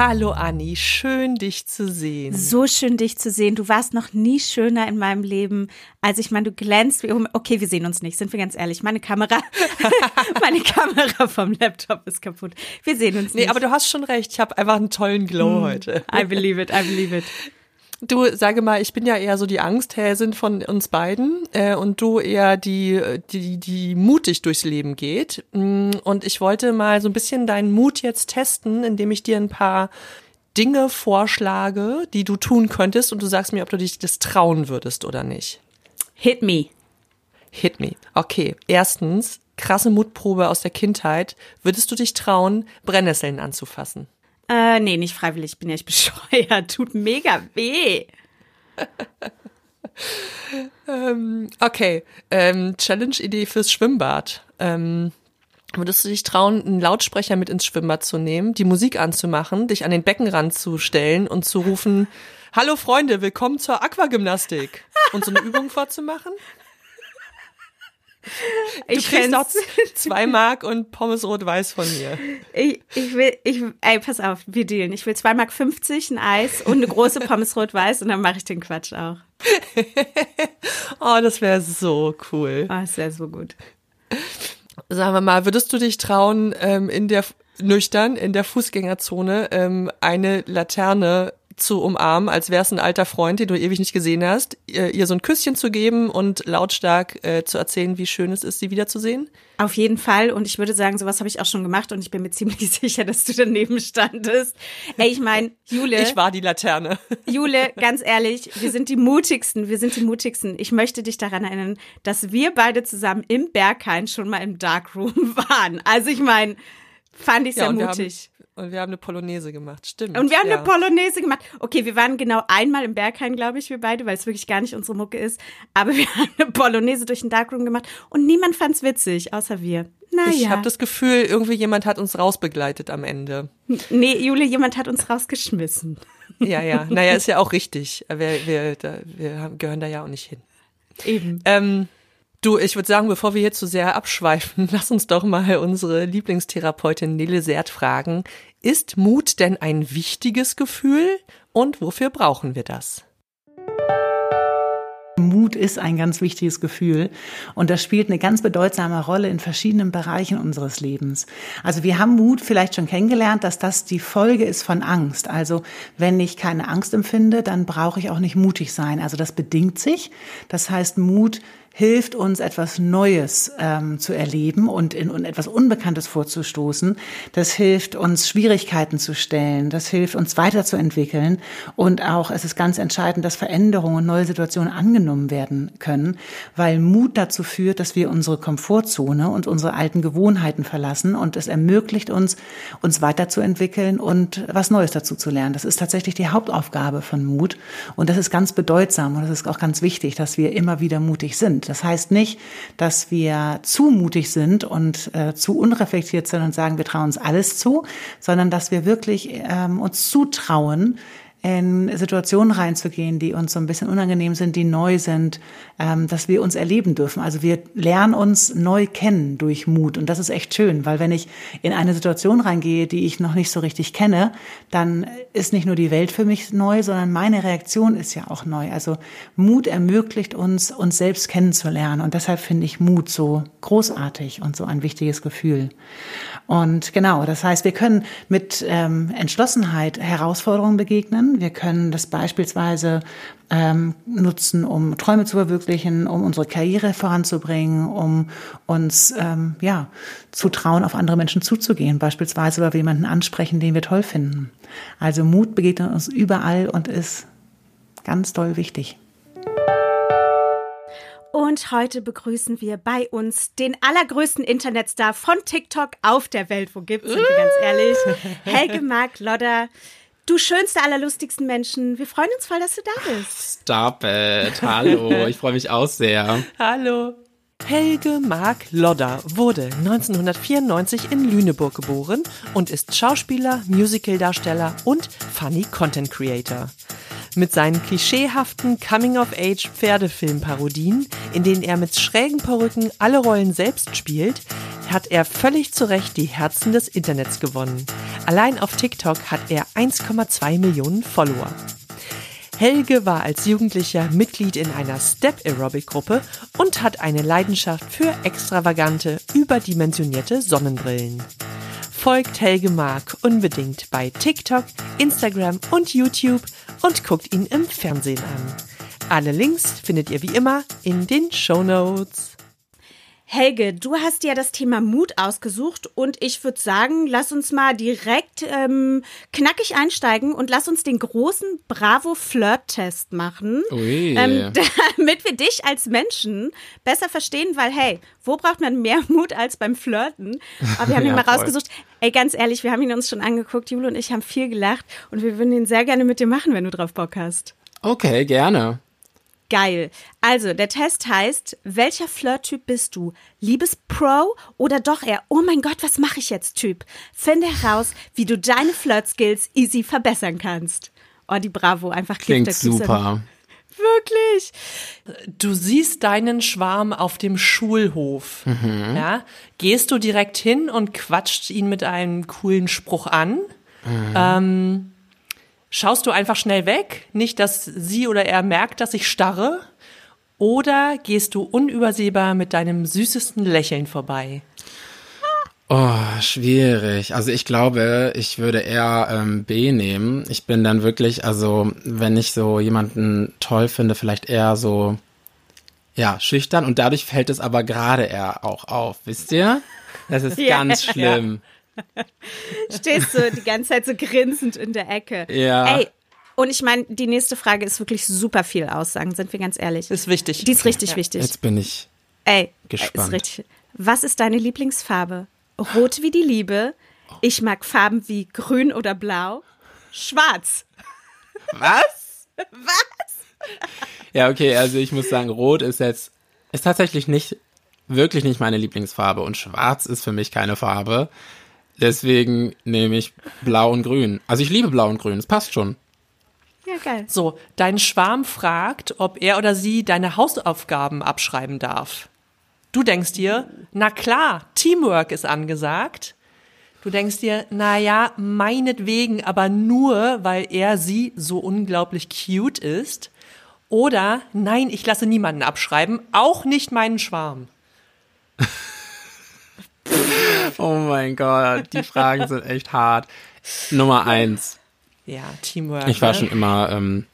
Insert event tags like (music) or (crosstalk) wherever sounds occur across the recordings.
Hallo Anni, schön dich zu sehen. So schön dich zu sehen. Du warst noch nie schöner in meinem Leben. als ich meine, du glänzt wie Okay, wir sehen uns nicht, sind wir ganz ehrlich. Meine Kamera, (laughs) meine Kamera vom Laptop ist kaputt. Wir sehen uns nicht. Nee, aber du hast schon recht. Ich habe einfach einen tollen Glow mm, heute. I believe it, I believe it. Du, sage mal, ich bin ja eher so die Angsthäsin von uns beiden äh, und du eher die, die, die mutig durchs Leben geht. Mm, und ich wollte mal so ein bisschen deinen Mut jetzt testen, indem ich dir ein paar Dinge vorschlage, die du tun könntest und du sagst mir, ob du dich das trauen würdest oder nicht. Hit me. Hit me. Okay. Erstens, krasse Mutprobe aus der Kindheit. Würdest du dich trauen, Brennnesseln anzufassen? Äh, nee, nicht freiwillig, bin ja ich (laughs) bescheuert. Tut mega weh. ähm, okay, ähm, Challenge-Idee fürs Schwimmbad. Ähm, würdest du dich trauen, einen Lautsprecher mit ins Schwimmbad zu nehmen, die Musik anzumachen, dich an den Beckenrand zu stellen und zu rufen, Hallo Freunde, willkommen zur Aquagymnastik und so eine Übung vorzumachen? Du ich kriegst noch zwei Mark und Pommes rot-weiß von mir. Ich, ich will, ich, ey, pass auf, wir dealen. Ich will zwei Mark 50, ein Eis und eine große Pommes rot-weiß und dann mache ich den Quatsch auch. (laughs) oh, das wäre so cool. Oh, das wäre so gut. Sagen wir mal, würdest du dich trauen, ähm, in der nüchtern in der Fußgängerzone ähm, eine Laterne zu umarmen, als wär's ein alter Freund, den du ewig nicht gesehen hast, ihr, ihr so ein Küsschen zu geben und lautstark äh, zu erzählen, wie schön es ist, sie wiederzusehen? Auf jeden Fall. Und ich würde sagen, sowas habe ich auch schon gemacht und ich bin mir (laughs) ziemlich sicher, dass du daneben standest. Ey, ich meine, Jule. Ich war die Laterne. (laughs) Jule, ganz ehrlich, wir sind die mutigsten. Wir sind die mutigsten. Ich möchte dich daran erinnern, dass wir beide zusammen im Berghain schon mal im Darkroom (laughs) waren. Also ich meine, fand ich sehr ja, mutig. Und wir haben eine Polonaise gemacht, stimmt. Und wir haben ja. eine Polonaise gemacht. Okay, wir waren genau einmal im Berghain, glaube ich, wir beide, weil es wirklich gar nicht unsere Mucke ist. Aber (laughs) wir haben eine Polonaise durch den Darkroom gemacht und niemand fand es witzig, außer wir. Naja. Ich habe das Gefühl, irgendwie jemand hat uns rausbegleitet am Ende. Nee, Jule, jemand hat uns rausgeschmissen. Ja, ja. (laughs) Naja, ist ja auch richtig. Wir, wir, da, wir gehören da ja auch nicht hin. Eben. Ähm, Du, ich würde sagen, bevor wir hier zu sehr abschweifen, (laughs) lass uns doch mal unsere Lieblingstherapeutin Nele Sert fragen. Ist Mut denn ein wichtiges Gefühl und wofür brauchen wir das? Mut ist ein ganz wichtiges Gefühl und das spielt eine ganz bedeutsame Rolle in verschiedenen Bereichen unseres Lebens. Also wir haben Mut vielleicht schon kennengelernt, dass das die Folge ist von Angst. Also wenn ich keine Angst empfinde, dann brauche ich auch nicht mutig sein. Also das bedingt sich. Das heißt, Mut hilft uns, etwas Neues ähm, zu erleben und in und etwas Unbekanntes vorzustoßen. Das hilft uns, Schwierigkeiten zu stellen. Das hilft uns weiterzuentwickeln. Und auch, es ist ganz entscheidend, dass Veränderungen und neue Situationen angenommen werden können, weil Mut dazu führt, dass wir unsere Komfortzone und unsere alten Gewohnheiten verlassen und es ermöglicht uns, uns weiterzuentwickeln und was Neues dazu zu lernen. Das ist tatsächlich die Hauptaufgabe von Mut. Und das ist ganz bedeutsam und das ist auch ganz wichtig, dass wir immer wieder mutig sind. Das heißt nicht, dass wir zu mutig sind und äh, zu unreflektiert sind und sagen, wir trauen uns alles zu, sondern dass wir wirklich ähm, uns zutrauen, in Situationen reinzugehen, die uns so ein bisschen unangenehm sind, die neu sind, ähm, dass wir uns erleben dürfen. Also wir lernen uns neu kennen durch Mut. Und das ist echt schön, weil wenn ich in eine Situation reingehe, die ich noch nicht so richtig kenne, dann ist nicht nur die Welt für mich neu, sondern meine Reaktion ist ja auch neu. Also Mut ermöglicht uns, uns selbst kennenzulernen. Und deshalb finde ich Mut so großartig und so ein wichtiges Gefühl. Und genau, das heißt, wir können mit ähm, Entschlossenheit Herausforderungen begegnen. Wir können das beispielsweise ähm, nutzen, um Träume zu verwirklichen, um unsere Karriere voranzubringen, um uns ähm, ja zu trauen, auf andere Menschen zuzugehen, beispielsweise, weil wir jemanden ansprechen, den wir toll finden. Also Mut begegnet uns überall und ist ganz doll wichtig. Und heute begrüßen wir bei uns den allergrößten Internetstar von TikTok auf der Welt. Wo gibt's, sind wir ganz ehrlich? (laughs) Helge Mark Lodder. Du schönster aller lustigsten Menschen. Wir freuen uns voll, dass du da bist. Stop it. Hallo. Ich freue mich auch sehr. Hallo. Helge Mark Lodder wurde 1994 in Lüneburg geboren und ist Schauspieler, Musicaldarsteller und Funny Content Creator. Mit seinen klischeehaften Coming-of-Age-Pferdefilm-Parodien, in denen er mit schrägen Perücken alle Rollen selbst spielt, hat er völlig zu Recht die Herzen des Internets gewonnen. Allein auf TikTok hat er 1,2 Millionen Follower. Helge war als Jugendlicher Mitglied in einer Step-Aerobic-Gruppe und hat eine Leidenschaft für extravagante, überdimensionierte Sonnenbrillen. Folgt Helge Mark unbedingt bei TikTok, Instagram und YouTube und guckt ihn im Fernsehen an. Alle Links findet ihr wie immer in den Show Notes. Helge, du hast ja das Thema Mut ausgesucht und ich würde sagen, lass uns mal direkt ähm, knackig einsteigen und lass uns den großen Bravo-Flirt-Test machen, Ui. ähm, (laughs) damit wir dich als Menschen besser verstehen, weil hey, wo braucht man mehr (laughs) Mut als beim Flirten? Aber wir haben (laughs) ihn Ja, mal rausgesucht. Ey, ganz ehrlich, wir haben ihn uns schon angeguckt, Jule und ich haben viel gelacht und wir würden ihn sehr gerne mit dir machen, wenn du drauf Bock hast. Okay, gerne. Geil. Also, der Test heißt, welcher Flirt-Typ bist du? Liebes-Pro oder doch eher, oh mein Gott, was mache ich jetzt Typ? Finde heraus, wie du deine Flirt-Skills easy verbessern kannst. Oh, die Bravo, einfach Klingt super. Wirklich. Du siehst deinen Schwarm auf dem Schulhof. Ja? Gehst du direkt hin und quatscht ihn mit einem coolen Spruch an? Ähm, schaust du einfach schnell weg, nicht, dass sie oder er merkt, dass ich starre? Oder gehst du unübersehbar mit deinem süßesten Lächeln vorbei? Oh, schwierig. Also ich glaube, ich würde eher ähm, B nehmen. Ich bin dann wirklich, also wenn ich so jemanden toll finde, vielleicht eher so, ja, schüchtern und dadurch fällt es aber gerade eher auch auf, wisst ihr? Das ist (laughs) Ja. ganz schlimm. (laughs) Stehst du die ganze Zeit so grinsend in der Ecke. Ja. Ey, und ich meine, die nächste Frage ist wirklich super viel Aussagen, sind wir ganz ehrlich. Ist wichtig. Die ist richtig wichtig. Jetzt bin ich. Ey, Gespannt. Ist richtig. Was ist deine Lieblingsfarbe? Rot wie die Liebe. Ich mag Farben wie grün oder blau. Schwarz. Was? Was? Ja, okay, also ich muss sagen, Rot ist jetzt, ist tatsächlich nicht, wirklich nicht meine Lieblingsfarbe und Schwarz ist für mich keine Farbe. Deswegen nehme ich Blau und Grün. Also ich liebe Blau und Grün, es passt schon. Ja, geil. So, dein Schwarm fragt, ob er oder sie deine Hausaufgaben abschreiben darf. Du denkst dir, na klar, Teamwork ist angesagt. Du denkst dir, na ja, meinetwegen, aber nur, weil er sie so unglaublich cute ist. Oder, nein, ich lasse niemanden abschreiben, auch nicht meinen Schwarm. (laughs) Oh mein Gott, die Fragen sind echt hart. Nummer eins. Ja, Teamwork. Ich war ne? schon immer ähm,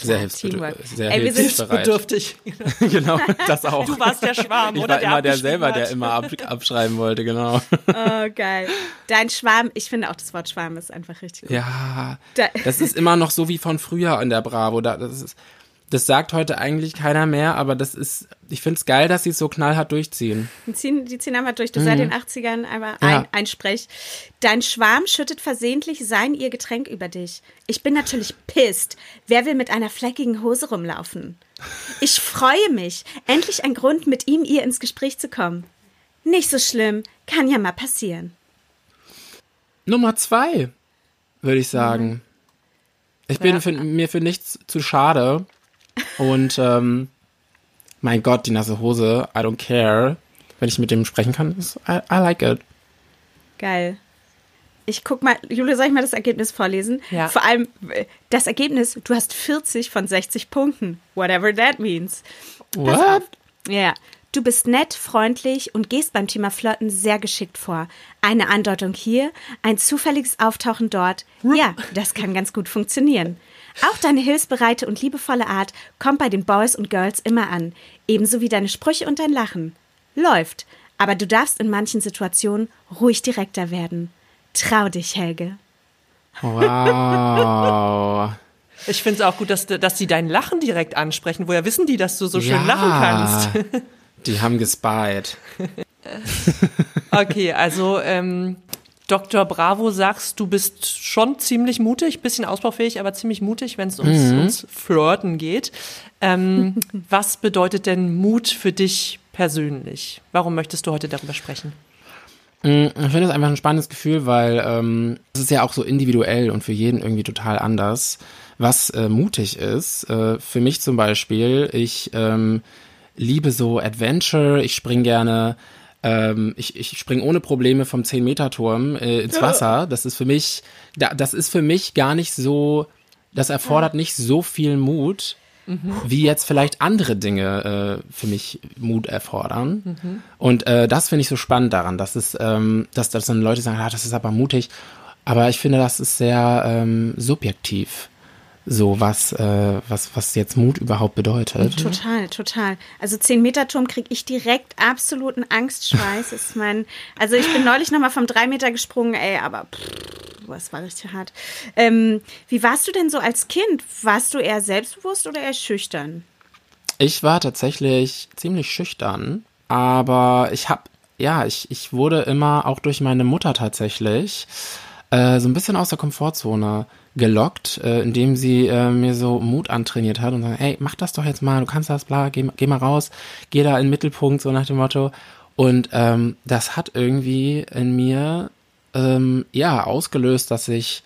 sehr hilfsbedürftig. Teamwork. Sehr Ey, wir sind hilfsbereit. bedürftig. (laughs) genau, das (laughs) auch. Du warst der Schwarm, ich oder? war immer der selber, hat. der immer ab, abschreiben wollte, genau. Oh, geil. Dein Schwarm, ich finde auch das Wort Schwarm ist einfach richtig gut. Ja, Da- das ist immer noch so wie von früher in der Bravo. Da, das, ist, das sagt heute eigentlich keiner mehr, aber das ist, ich finde es geil, dass sie es so knallhart durchziehen. Die ziehen, die ziehen einmal durch. Du seit den 80ern einmal ein, Ja. einsprech. Dein Schwarm schüttet versehentlich sein ihr Getränk über dich. Ich bin natürlich pisst. Wer will mit einer fleckigen Hose rumlaufen? Ich freue mich. Endlich ein Grund, mit ihm ihr ins Gespräch zu kommen. Nicht so schlimm. Kann ja mal passieren. Nummer zwei, würde ich sagen. Ich bin Ja. für, mir für nichts zu schade. Und ähm, mein Gott, die nasse Hose, I don't care. Wenn ich mit dem sprechen kann, ist, I, I like it. Geil. Ich guck mal, Julia, soll ich mal das Ergebnis vorlesen? Ja. Vor allem äh, das Ergebnis, du hast 40 von 60 Punkten. Whatever that means. What? Ja. Du bist nett, freundlich und gehst beim Thema Flirten sehr geschickt vor. Eine Andeutung hier, ein zufälliges Auftauchen dort. Ja, das kann ganz gut funktionieren. Auch deine hilfsbereite und liebevolle Art kommt bei den Boys und Girls immer an. Ebenso wie deine Sprüche und dein Lachen. Läuft. Aber du darfst in manchen Situationen ruhig direkter werden. Trau dich, Helge. Wow. (laughs) Ich finde es auch gut, dass, dass die dein Lachen direkt ansprechen. Woher wissen die, dass du so schön lachen kannst? Die haben gespied. (laughs) Okay, also ähm, Dr. Bravo sagst, du bist schon ziemlich mutig, bisschen ausbaufähig, aber ziemlich mutig, wenn es ums, ums Flirten geht. Ähm, (laughs) was bedeutet denn Mut für dich persönlich? Warum möchtest du heute darüber sprechen? Mm, Ich finde es einfach ein spannendes Gefühl, weil ähm, es ist ja auch so individuell und für jeden irgendwie total anders, was äh, mutig ist. Äh, für mich zum Beispiel, ich ähm, liebe so Adventure, ich spring gerne ähm, ich, ich springe ohne Probleme vom 10-Meter-Turm äh, ins Wasser. Das ist für mich, da, das ist für mich gar nicht so, das erfordert nicht so viel Mut, wie jetzt vielleicht andere Dinge äh, für mich Mut erfordern. Und äh, das finde ich so spannend daran, dass es, ähm, dass, dass dann Leute sagen, ah, das ist aber mutig. Aber ich finde, das ist sehr ähm, subjektiv so was, äh, was, was jetzt Mut überhaupt bedeutet. Total, total. Also 10 Meter Turm kriege ich direkt absoluten Angstschweiß. (laughs) ist mein, also ich bin neulich nochmal vom 3 Meter gesprungen, ey, aber pff, das war richtig hart. Ähm, wie warst du denn so als Kind? Warst du eher selbstbewusst oder eher schüchtern? Ich war tatsächlich ziemlich schüchtern, aber ich habe, ja, ich, ich wurde immer auch durch meine Mutter tatsächlich äh, so ein bisschen aus der Komfortzone gelockt, äh, indem sie äh, mir so Mut antrainiert hat und sagt, hey, mach das doch jetzt mal, du kannst das, bla, geh, geh mal raus, geh da in den Mittelpunkt, so nach dem Motto. Und ähm, das hat irgendwie in mir ähm, ja ausgelöst, dass ich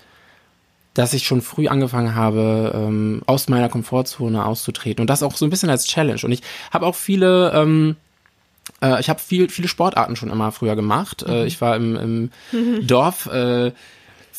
dass ich schon früh angefangen habe, ähm, aus meiner Komfortzone auszutreten und das auch so ein bisschen als Challenge. Und ich habe auch viele ähm, äh, ich habe viel, viele Sportarten schon immer früher gemacht. Äh, ich war im, im (laughs) Dorf äh,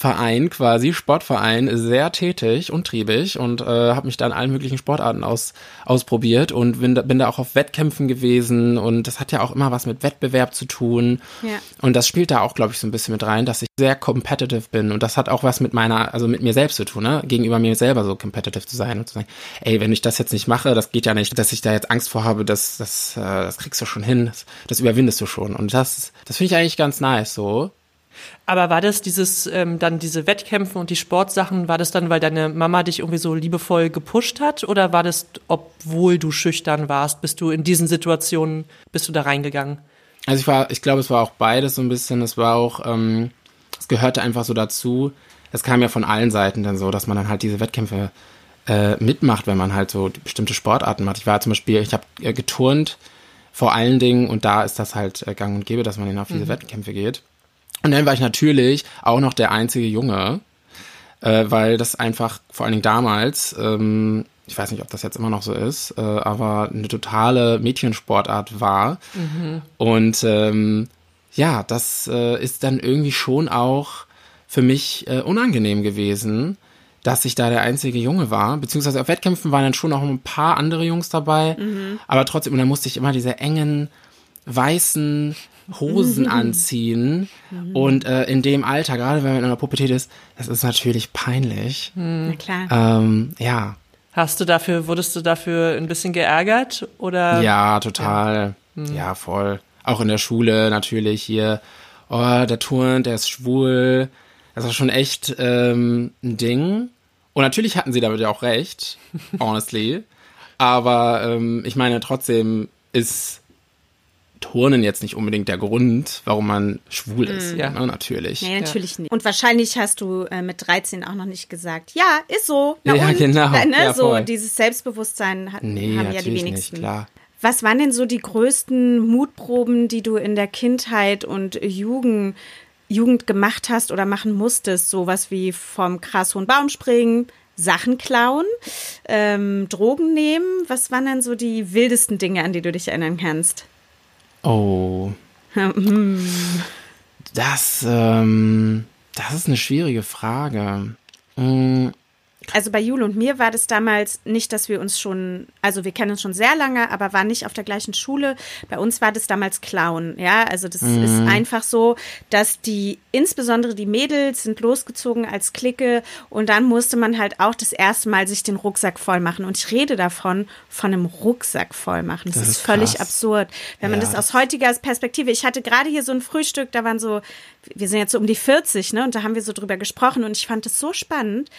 Verein quasi, Sportverein, sehr tätig und triebig und äh, habe mich da in allen möglichen Sportarten aus, ausprobiert und bin da, bin da auch auf Wettkämpfen gewesen und das hat ja auch immer was mit Wettbewerb zu tun. Ja. Und das spielt da auch, glaube ich, so ein bisschen mit rein, dass ich sehr competitive bin und das hat auch was mit meiner, also mit mir selbst zu tun, ne? gegenüber mir selber so competitive zu sein und zu sagen, ey, wenn ich das jetzt nicht mache, das geht ja nicht, dass ich da jetzt Angst vor habe, das, das, äh, das kriegst du schon hin, das, das überwindest du schon und das, das finde ich eigentlich ganz nice so. Aber war das dieses, ähm, dann diese Wettkämpfe und die Sportsachen, war das dann, weil deine Mama dich irgendwie so liebevoll gepusht hat? Oder war das, obwohl du schüchtern warst, bist du in diesen Situationen, bist du da reingegangen? Also ich war, ich glaube, es war auch beides so ein bisschen. Es war auch, ähm, es gehörte einfach so dazu. Es kam ja von allen Seiten dann so, dass man dann halt diese Wettkämpfe äh, mitmacht, wenn man halt so bestimmte Sportarten macht. Ich war zum Beispiel, ich habe äh, geturnt vor allen Dingen und da ist das halt äh, gang und gäbe, dass man dann auf diese Wettkämpfe geht. Und dann war ich natürlich auch noch der einzige Junge, äh, weil das einfach vor allen Dingen damals, ähm, ich weiß nicht, ob das jetzt immer noch so ist, äh, aber eine totale Mädchensportart war. Und ähm, ja, das äh, ist dann irgendwie schon auch für mich äh, unangenehm gewesen, dass ich da der einzige Junge war. Beziehungsweise auf Wettkämpfen waren dann schon noch ein paar andere Jungs dabei. Aber trotzdem, und dann musste ich immer diese engen, weißen Hosen (laughs) anziehen. Und äh, in dem Alter, gerade wenn man in der Pubertät ist, das ist natürlich peinlich. Na klar. Ähm, ja, Hast du dafür, wurdest du dafür ein bisschen geärgert? Oder? Ja, total. Ja. voll. Auch in der Schule natürlich hier. Oh, der turnt, der ist schwul. Das war schon echt ähm, ein Ding. Und natürlich hatten sie damit ja auch recht, (laughs) honestly. Aber ähm, ich meine, trotzdem ist Turnen jetzt nicht unbedingt der Grund, warum man schwul ist. Ja. Ne, natürlich. Nee, natürlich nicht. Und wahrscheinlich hast du äh, mit 13 auch noch nicht gesagt, ja, ist so. Na Ja, und? genau. Äh, ne? Ja, so dieses Selbstbewusstsein hat, Nee, haben ja die wenigsten. nicht, klar. Was waren denn so die größten Mutproben, die du in der Kindheit und Jugend, Jugend gemacht hast oder machen musstest? Sowas wie vom krass hohen Baum springen, Sachen klauen, ähm, Drogen nehmen. Was waren denn so die wildesten Dinge, an die du dich erinnern kannst? Oh. (laughs) Das, ähm, das ist eine schwierige Frage. Mm, Also bei Jule und mir war das damals nicht, dass wir uns schon, also wir kennen uns schon sehr lange, aber waren nicht auf der gleichen Schule. Bei uns war das damals Clown, ja. Also das ist einfach so, dass die, insbesondere die Mädels sind losgezogen als Clique und dann musste man halt auch das erste Mal sich den Rucksack voll machen. Und ich rede davon, von einem Rucksack voll machen. Das, Das ist, ist völlig absurd. Wenn man Ja. das aus heutiger Perspektive, ich hatte gerade hier so ein Frühstück, da waren so, wir sind jetzt so um die 40, ne, und da haben wir so drüber gesprochen und ich fand es so spannend.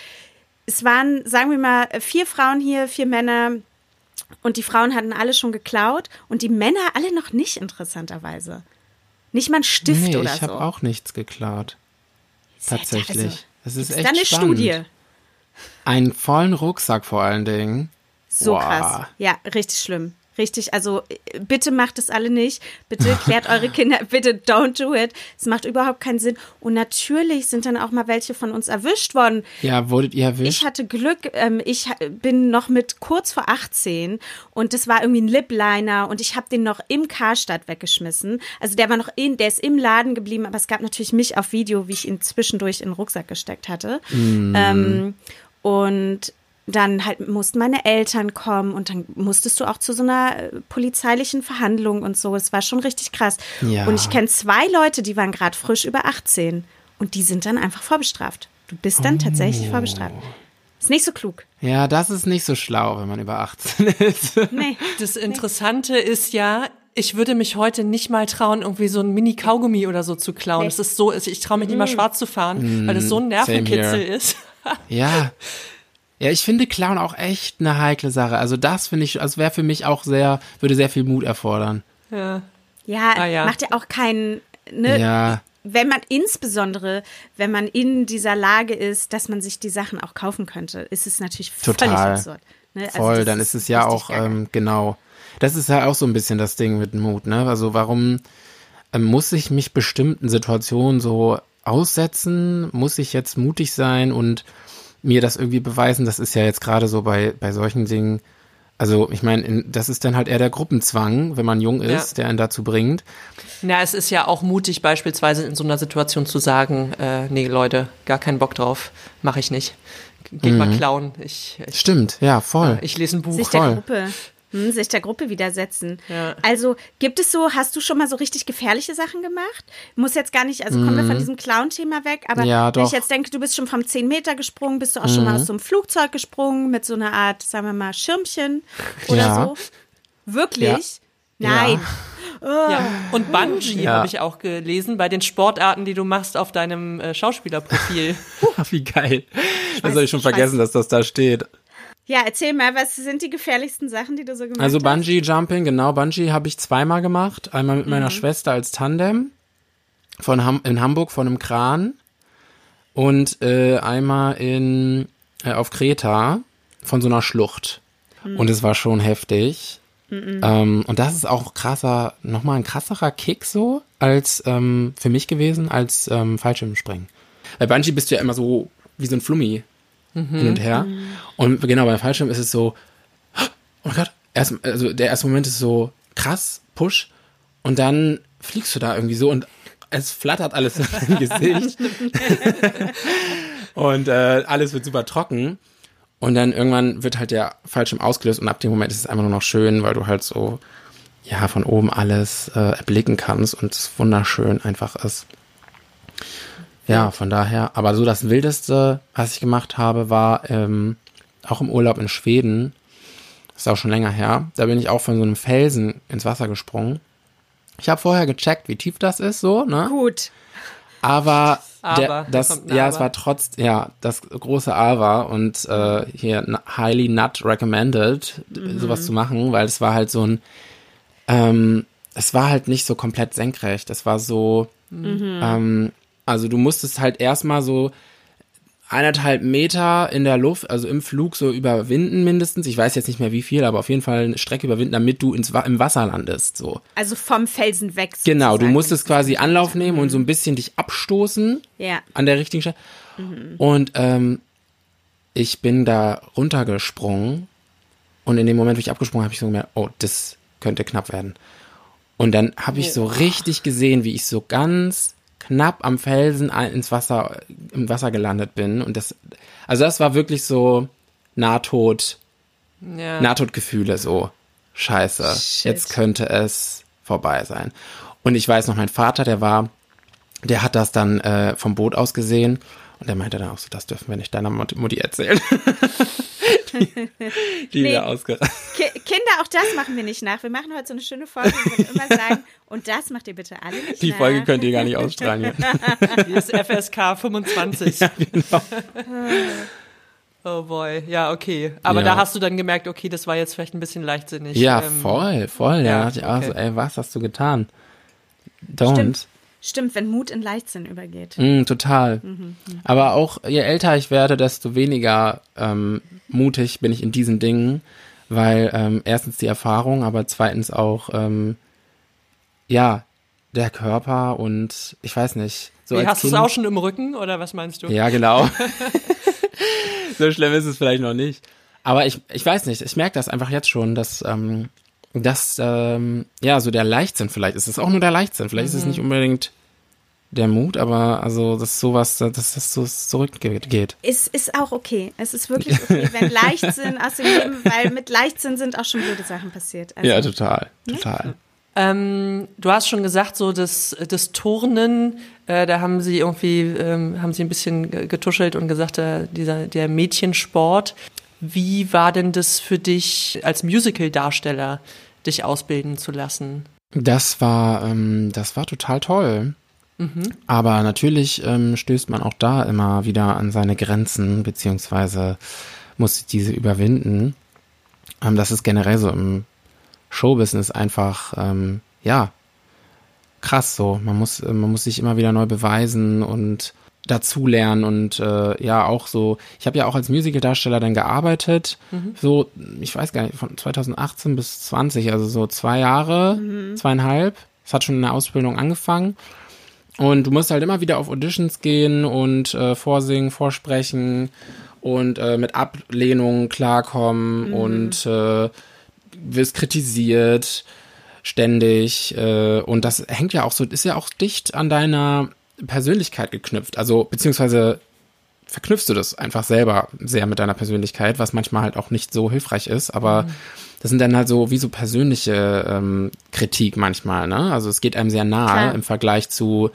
Es waren, sagen wir mal, vier Frauen hier, vier Männer und die Frauen hatten alle schon geklaut und die Männer alle noch nicht, interessanterweise. Nicht mal ein Stift nee, oder ich habe so. auch nichts geklaut. Tatsächlich. Also, das ist echt da eine spannend. Studie. Einen vollen Rucksack vor allen Dingen. So Boah. krass. Ja, richtig schlimm. Richtig, also äh, bitte macht es alle nicht. Bitte (laughs) klärt eure Kinder, bitte don't do it. Es macht überhaupt keinen Sinn. Und natürlich sind dann auch mal welche von uns erwischt worden. Ja, wurdet ihr erwischt? Ich hatte Glück, ähm, ich bin noch mit kurz vor 18 und das war irgendwie ein Lipliner und ich habe den noch im Karstadt weggeschmissen. Also der war noch in, der ist im Laden geblieben, aber es gab natürlich mich auf Video, wie ich ihn zwischendurch in den Rucksack gesteckt hatte. Ähm, und dann halt mussten meine Eltern kommen und dann musstest du auch zu so einer äh, polizeilichen Verhandlung und so. Es war schon richtig krass. Ja. Und ich kenne zwei Leute, die waren gerade frisch über 18 und die sind dann einfach vorbestraft. Du bist dann tatsächlich vorbestraft. Ist nicht so klug. ja, das ist nicht so schlau, wenn man über 18 (laughs) ist. Nee. Das Interessante ist ja, ich würde mich heute nicht mal trauen, irgendwie so ein Mini-Kaugummi oder so zu klauen. Nee. Es ist so, ich traue mich nicht mal schwarz zu fahren, weil das so ein Nervenkitzel same here. ist. Ja. (laughs) Ja, ich finde Clown auch echt eine heikle Sache. Also das finde ich, also wäre für mich auch sehr, würde sehr viel Mut erfordern. Ja. Ja, Ah, ja. macht ja auch keinen, ne? Ja. Wenn man insbesondere, wenn man in dieser Lage ist, dass man sich die Sachen auch kaufen könnte, ist es natürlich völlig Total. absurd. Ne? Also Voll, dann ist es ja auch, ähm, genau. Das ist ja auch so ein bisschen das Ding mit Mut, ne? Also warum ähm, muss ich mich bestimmten Situationen so aussetzen? Muss ich jetzt mutig sein und mir das irgendwie beweisen? Das ist ja jetzt gerade so bei, bei solchen Dingen. Also ich meine, das ist dann halt eher der Gruppenzwang, wenn man jung ist, der einen dazu bringt. Na, es ist ja auch mutig, beispielsweise in so einer Situation zu sagen, äh, nee, Leute, gar keinen Bock drauf, mache ich nicht. Geht mal klauen. Ich, ich, Stimmt, ja, voll. ich lese ein Buch. sich der voll. Gruppe, hm, sich der Gruppe widersetzen. Ja. Also gibt es so, hast du schon mal so richtig gefährliche Sachen gemacht? Muss jetzt gar nicht, also kommen wir von diesem Clown-Thema weg, aber Mhm. Ja, wenn. Mhm. ich jetzt denke, du bist schon vom 10 Meter gesprungen, bist du auch schon mal aus so einem Flugzeug gesprungen mit so einer Art, sagen wir mal, Schirmchen oder Ja. so? Wirklich? Nein. Ja. Und Bungee Ja. habe ich auch gelesen bei den Sportarten, die du machst auf deinem äh, Schauspielerprofil. (laughs) Wie geil. Das habe ich schon vergessen, dass das da steht. Ja, erzähl mal, was sind die gefährlichsten Sachen, die du so gemacht Also hast? Bungee Jumping, genau, Bungee habe ich zweimal gemacht. Einmal mit meiner Schwester als Tandem von Ham in Hamburg von einem Kran und äh, einmal in äh, auf Kreta von so einer Schlucht. Und es war schon heftig. Ähm, und das ist auch krasser, nochmal ein krasserer Kick so als ähm, für mich gewesen als ähm, Fallschirmspringen. Bei Bungee bist du ja immer so wie so ein Flummi hin und her. Und genau, beim Fallschirm ist es so, oh mein Gott, erst, also der erste Moment ist so krass, Push, und dann fliegst du da irgendwie so und es flattert alles in dein (laughs) Gesicht. und äh, alles wird super trocken. Und dann irgendwann wird halt der Fallschirm ausgelöst und ab dem Moment ist es einfach nur noch schön, weil du halt so, ja, von oben alles äh, erblicken kannst und es wunderschön einfach ist. Ja, von daher, aber so das Wildeste, was ich gemacht habe, war ähm, auch im Urlaub in Schweden. Das ist auch schon länger her. Da bin ich auch von so einem Felsen ins Wasser gesprungen. Ich habe vorher gecheckt, wie tief das ist, so, ne? Gut. Aber, Aber, der, da das, ja, es Aber. war trotz, ja, das große Aber und äh, hier highly not recommended, Mhm. sowas zu machen, weil es war halt so ein, ähm, es war halt nicht so komplett senkrecht. Es war so, Mhm. ähm, also du musstest halt erstmal so eineinhalb Meter in der Luft, also im Flug so überwinden mindestens. Ich weiß jetzt nicht mehr wie viel, aber auf jeden Fall eine Strecke überwinden, damit du ins, Wa- im Wasser landest, so. Also vom Felsen weg. Genau, du sozusagen. musstest quasi Anlauf nehmen und so ein bisschen dich abstoßen Ja. an der richtigen Stelle. Und ähm, ich bin da runtergesprungen und in dem Moment, wo ich abgesprungen habe, ich so gemerkt, oh, das könnte knapp werden. Und dann habe ich so richtig gesehen, wie ich so ganz knapp am Felsen ins Wasser, im Wasser gelandet bin. Und das, also das war wirklich so Nahtod, Ja. Nahtodgefühle, so scheiße, jetzt könnte es vorbei sein. Und ich weiß noch, mein Vater, der war, der hat das dann äh, vom Boot aus gesehen und der meinte dann auch so, das dürfen wir nicht deiner Mutti erzählen. (laughs) die die Nee. wir Ki Kinder, auch das machen wir nicht nach. Wir machen heute so eine schöne Folge und würden immer sagen, (laughs) und das macht ihr bitte alle nicht Die nach. Folge könnt ihr gar nicht ausstrahlen. (laughs) Hier ist FSK 25. genau. Oh boy, ja, okay. Aber Ja. da hast du dann gemerkt, okay, das war jetzt vielleicht ein bisschen leichtsinnig. Ja, Ähm, voll, voll. Ja, ja, dachte ich auch so, okay. ey, was hast du getan? Don't. Stimmt. Stimmt, wenn Mut in Leichtsinn übergeht. Mm, total. Mhm, Aber auch je älter ich werde, desto weniger ähm, mutig bin ich in diesen Dingen, weil ähm, erstens die Erfahrung, aber zweitens auch, ähm, ja, der Körper und ich weiß nicht. So Wie, als hast du es auch schon im Rücken oder was meinst du? Ja, genau. (laughs) so schlimm ist es vielleicht noch nicht. Aber ich, ich weiß nicht, ich merke das einfach jetzt schon, dass, ähm, dass ähm, ja, so der Leichtsinn vielleicht ist. Es auch nur der Leichtsinn. Vielleicht ist es nicht unbedingt der Mut, aber also, dass sowas, dass das so zurückgeht. Ist, ist auch okay. Es ist wirklich okay, (laughs) wenn Leichtsinn aus dem Leben, weil mit Leichtsinn sind auch schon blöde Sachen passiert. Also, Ja, total, total. Ähm, du hast schon gesagt, so das, das Turnen, äh, da haben sie irgendwie, ähm, haben sie ein bisschen ge- getuschelt und gesagt, äh, dieser, der Mädchensport. Wie war denn das für dich als Musical-Darsteller, dich ausbilden zu lassen? Das war, ähm, das war total toll. Aber natürlich ähm, stößt man auch da immer wieder an seine Grenzen, beziehungsweise muss diese überwinden. Ähm, das ist generell so im Showbusiness einfach, ähm, ja, krass so. Man muss, man muss sich immer wieder neu beweisen und dazulernen und äh, ja auch so, ich habe ja auch als Musicaldarsteller dann gearbeitet, so, ich weiß gar nicht, von 2018 bis 20, also so zwei Jahre, zweieinhalb. Es hat schon in der Ausbildung angefangen. Und du musst halt immer wieder auf Auditions gehen und äh, vorsingen, vorsprechen und äh, mit Ablehnungen klarkommen und äh, wirst kritisiert ständig. Äh, und das hängt ja auch so, ist ja auch dicht an deiner Persönlichkeit geknüpft. Also, beziehungsweise verknüpfst du das einfach selber sehr mit deiner Persönlichkeit, was manchmal halt auch nicht so hilfreich ist, aber das sind dann halt so wie so persönliche ähm, Kritik manchmal, ne? Also es geht einem sehr nahe Klar. im Vergleich zu,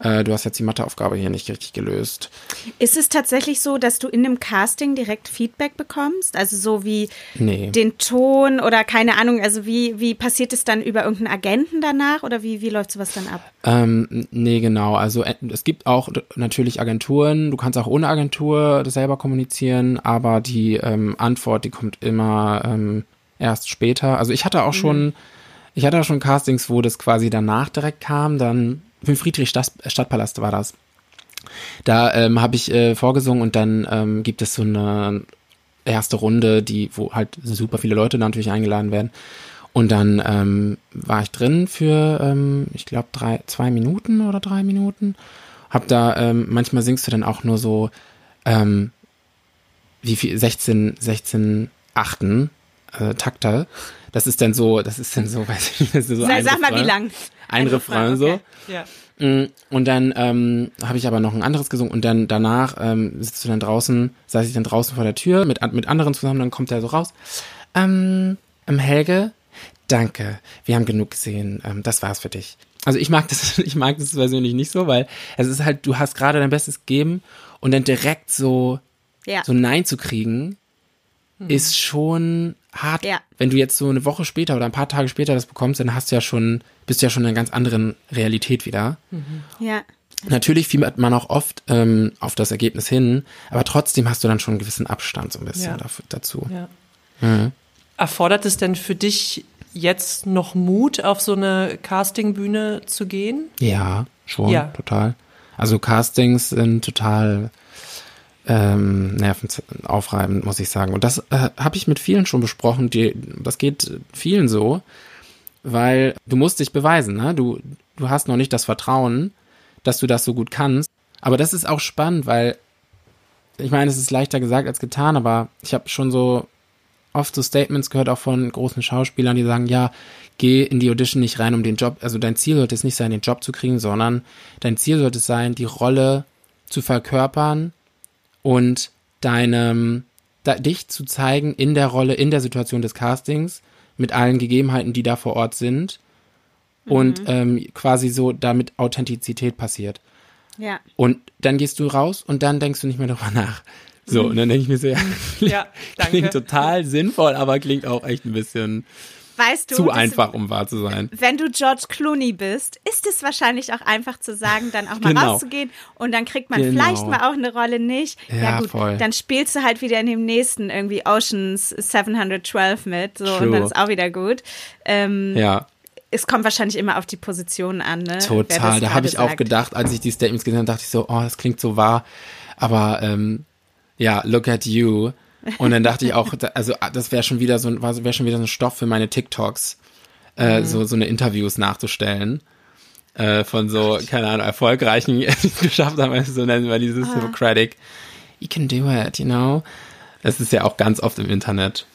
äh, du hast jetzt die Matheaufgabe hier nicht richtig gelöst. Ist es tatsächlich so, dass du in einem Casting direkt Feedback bekommst? Also so wie Nee. den Ton oder keine Ahnung, also wie, wie passiert es dann über irgendeinen Agenten danach oder wie, wie läuft sowas dann ab? Ähm, nee, genau. Also äh, es gibt auch natürlich Agenturen. Du kannst auch ohne Agentur selber kommunizieren, aber die ähm, Antwort, die kommt immer ähm, erst später. Also ich hatte auch schon, ich hatte auch schon Castings, wo das quasi danach direkt kam. Dann im Friedrich Stadt, Stadtpalast war das. Da ähm, habe ich äh, vorgesungen und dann ähm, gibt es so eine erste Runde, die, wo halt super viele Leute natürlich eingeladen werden. Und dann ähm, war ich drin für, ähm, ich glaube, zwei Minuten oder drei Minuten. Hab da, ähm, manchmal singst du dann auch nur so, ähm, wie viel, 16, 16 Achten, äh, Takte. Das ist dann so, das ist dann so, (laughs) weiß ich nicht, das ist so Sag, ein sag mal, Refrain. wie lang? Ein, Refrain, so. okay. Ja. Mm, Und dann ähm, habe ich aber noch ein anderes gesungen und dann danach ähm, sitzt du dann draußen, saß ich dann draußen vor der Tür mit, mit anderen zusammen, dann kommt er so raus. Ähm, ähm, Helge, danke, wir haben genug gesehen, ähm, das war's für dich. Also ich mag das, (laughs) ich mag das persönlich nicht so, weil es ist halt, du hast gerade dein Bestes gegeben und dann direkt so, Ja. so Nein zu kriegen, ist schon hart. Ja. Wenn du jetzt so eine Woche später oder ein paar Tage später das bekommst, dann hast du ja schon, bist du ja schon in einer ganz anderen Realität wieder. ja. Natürlich fiebert man auch oft ähm, auf das Ergebnis hin, aber trotzdem hast du dann schon einen gewissen Abstand so ein bisschen Ja. dafür, dazu. Ja. Mhm. Erfordert es denn für dich jetzt noch Mut, auf so eine Castingbühne zu gehen? Ja, schon, Ja. total. Also Castings sind total ähm, nervenaufreibend, muss ich sagen. Und das äh, habe ich mit vielen schon besprochen. Die, das geht vielen so, weil du musst dich beweisen. Ne? Du, du hast noch nicht das Vertrauen, dass du das so gut kannst. Aber das ist auch spannend, weil ich meine, es ist leichter gesagt als getan, aber ich habe schon so oft so Statements gehört, auch von großen Schauspielern, die sagen, ja, geh in die Audition nicht rein, um den Job, also dein Ziel sollte es nicht sein, den Job zu kriegen, sondern dein Ziel sollte es sein, die Rolle zu verkörpern und deinem, da, dich zu zeigen in der Rolle, in der Situation des Castings, mit allen Gegebenheiten, die da vor Ort sind und ähm, quasi so damit Authentizität passiert. Ja. Und dann gehst du raus und dann denkst du nicht mehr darüber nach. So, und dann denke ich mir so, ja, Ja, (laughs) danke. klingt total sinnvoll, aber klingt auch echt ein bisschen Weißt du, zu einfach, um wahr zu sein. wenn du George Clooney bist, ist es wahrscheinlich auch einfach zu sagen, dann auch mal Genau. rauszugehen und dann kriegt man Genau. vielleicht mal auch eine Rolle nicht. Ja, Ja, gut, voll. dann spielst du halt wieder in dem nächsten irgendwie Oceans 712 mit, so und True. dann ist auch wieder gut. Ähm, Ja, Es kommt wahrscheinlich immer auf die Position an, ne? Total. Da habe ich auch sagt. gedacht, als ich die Statements gesehen habe, dachte ich so, oh, das klingt so wahr. Aber ähm, ja, look at you. Und dann dachte ich auch, also das wäre schon wieder so, wäre schon wieder so ein Stoff für meine TikToks, äh, mhm. so so eine Interviews nachzustellen äh, von so, keine Ahnung, erfolgreichen, (laughs) die es geschafft haben, so nennen wir dieses ah. Hippocratic. You can do it, you know. Das ist ja auch ganz oft im Internet.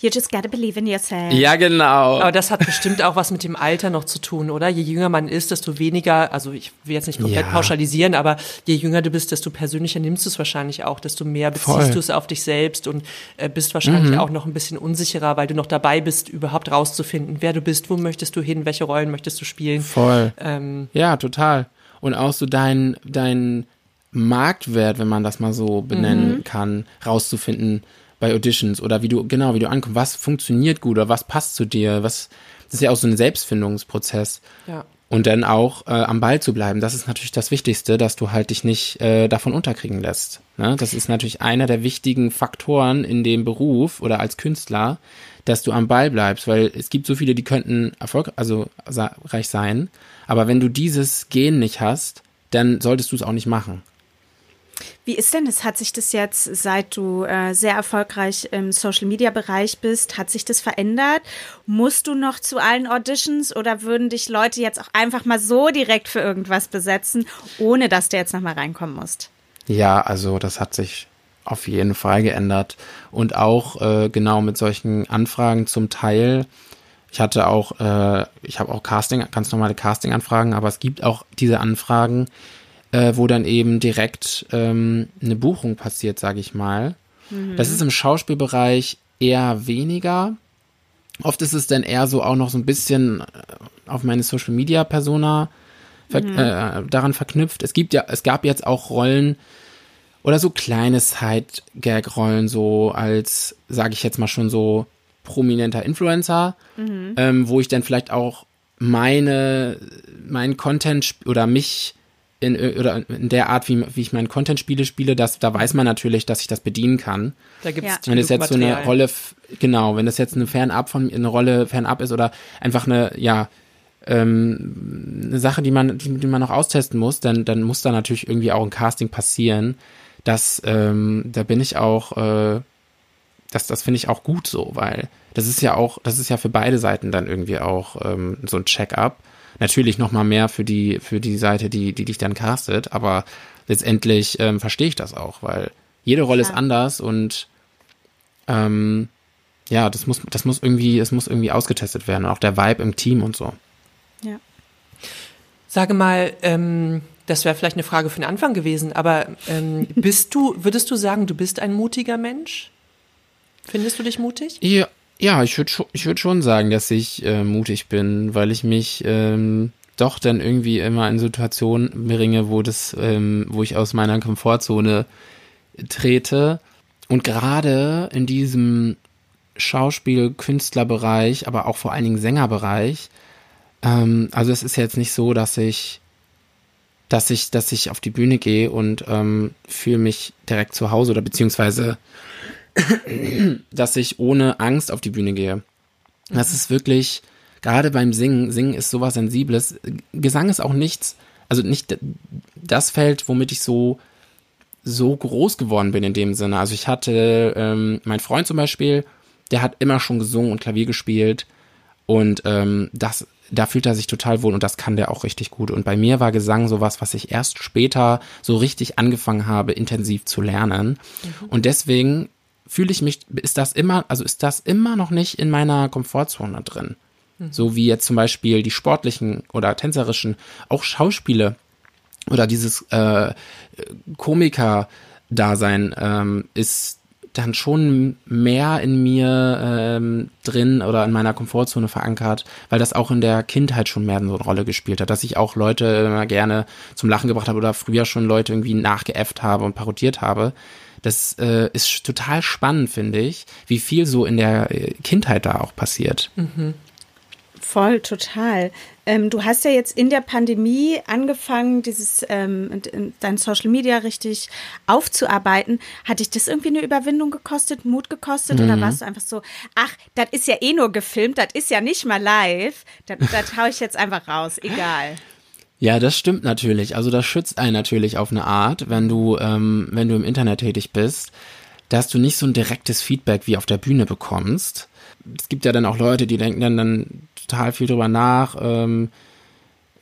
You just gotta believe in yourself. Ja, genau. Aber das hat bestimmt auch was mit dem Alter noch zu tun, oder? Je jünger man ist, desto weniger, also ich will jetzt nicht komplett ja. pauschalisieren, aber je jünger du bist, desto persönlicher nimmst du es wahrscheinlich auch, desto mehr beziehst du es auf dich selbst und äh, bist wahrscheinlich mhm. auch noch ein bisschen unsicherer, weil du noch dabei bist, überhaupt rauszufinden, wer du bist, wo möchtest du hin, welche Rollen möchtest du spielen. Voll. Ähm, ja, total. Und auch so dein, dein Marktwert, wenn man das mal so benennen mhm. kann, rauszufinden bei Auditions oder wie du, genau, wie du ankommst, was funktioniert gut oder was passt zu dir, was, das ist ja auch so ein Selbstfindungsprozess. Ja. Und dann auch äh, am Ball zu bleiben, das ist natürlich das Wichtigste, dass du halt dich nicht äh, davon unterkriegen lässt. Ne? Das ist natürlich einer der wichtigen Faktoren in dem Beruf oder als Künstler, dass du am Ball bleibst, weil es gibt so viele, die könnten Erfolg, also reich sein, aber wenn du dieses Gen nicht hast, dann solltest du es auch nicht machen. Wie ist denn es? Hat sich das jetzt, seit du äh, sehr erfolgreich im Social Media Bereich bist, hat sich das verändert? Musst du noch zu allen Auditions oder würden dich Leute jetzt auch einfach mal so direkt für irgendwas besetzen, ohne dass du jetzt nochmal reinkommen musst? Ja, also das hat sich auf jeden Fall geändert. Und auch äh, genau mit solchen Anfragen zum Teil. Ich hatte auch, äh, ich habe auch Casting, ganz normale Casting-Anfragen, aber es gibt auch diese Anfragen, äh, wo dann eben direkt ähm, eine Buchung passiert, sage ich mal. Mhm. Das ist im Schauspielbereich eher weniger. Oft ist es dann eher so auch noch so ein bisschen äh, auf meine Social Media Persona ver mhm. äh, daran verknüpft. Es gibt ja, es gab jetzt auch Rollen oder so kleine Side-Gag-Rollen, so als, sage ich jetzt mal schon so prominenter Influencer, mhm. ähm, wo ich dann vielleicht auch meine, meinen Content oder mich in, oder in der Art, wie, wie ich meinen Content-Spiele spiele, das, da weiß man natürlich, dass ich das bedienen kann. Da gibt's ja. Wenn es jetzt so eine Rolle, genau, wenn das jetzt eine Fernab von eine Rolle fernab ist oder einfach eine, ja, ähm, eine Sache, die man, die, die man noch austesten muss, dann, dann muss da natürlich irgendwie auch ein Casting passieren. Das, ähm, da bin ich auch, äh, das, das finde ich auch gut so, weil das ist ja auch, das ist ja für beide Seiten dann irgendwie auch ähm, so ein Check-up natürlich noch mal mehr für die für die Seite, die die dich dann castet, aber letztendlich ähm, verstehe ich das auch, weil jede Rolle ja. ist anders und ähm, ja, das muss das muss irgendwie es muss irgendwie ausgetestet werden, auch der Vibe im Team und so. Ja. Sage mal, ähm, das wäre vielleicht eine Frage für den Anfang gewesen, aber ähm, (laughs) bist du, würdest du sagen, du bist ein mutiger Mensch? Findest du dich mutig? Ja, ja, ich würde ich würd schon sagen, dass ich äh, mutig bin, weil ich mich ähm, doch dann irgendwie immer in Situationen bringe, wo das, ähm, wo ich aus meiner Komfortzone trete. Und gerade in diesem Schauspiel-Künstlerbereich, aber auch vor allen Dingen Sängerbereich, ähm, also es ist jetzt nicht so, dass ich dass ich, dass ich auf die Bühne gehe und ähm, fühle mich direkt zu Hause oder beziehungsweise (clears throat) dass ich ohne Angst auf die Bühne gehe. Das ist wirklich, gerade beim Singen, Singen ist sowas Sensibles. Gesang ist auch nichts, also nicht das Feld, womit ich so, so groß geworden bin in dem Sinne. Also ich hatte, ähm, mein Freund zum Beispiel, der hat immer schon gesungen und Klavier gespielt und ähm, das, da fühlt er sich total wohl und das kann der auch richtig gut. Und bei mir war Gesang sowas, was ich erst später so richtig angefangen habe, intensiv zu lernen. Mhm. Und deswegen fühle ich mich, ist das immer, also ist das immer noch nicht in meiner Komfortzone drin. Mhm. So wie jetzt zum Beispiel die sportlichen oder tänzerischen, auch Schauspiele oder dieses äh, Komiker-Dasein ähm, ist dann schon mehr in mir ähm, drin oder in meiner Komfortzone verankert, weil das auch in der Kindheit schon mehr so eine Rolle gespielt hat, dass ich auch Leute immer gerne zum Lachen gebracht habe oder früher schon Leute irgendwie nachgeäfft habe und parodiert habe. Das äh, ist total spannend, finde ich, wie viel so in der äh, Kindheit da auch passiert. Mhm. Voll, total. Ähm, du hast ja jetzt in der Pandemie angefangen, dieses ähm, dein Social Media richtig aufzuarbeiten. Hat dich das irgendwie eine Überwindung gekostet, Mut gekostet? Mhm. Oder warst du einfach so, ach, das ist ja eh nur gefilmt, das ist ja nicht mal live. Das, das hau ich jetzt einfach raus, egal. Ja, das stimmt natürlich. Also das schützt einen natürlich auf eine Art, wenn du, ähm, wenn du im Internet tätig bist. da hast du nicht so ein direktes Feedback wie auf der Bühne bekommst. Es gibt ja dann auch Leute, die denken dann, dann total viel drüber nach, ähm,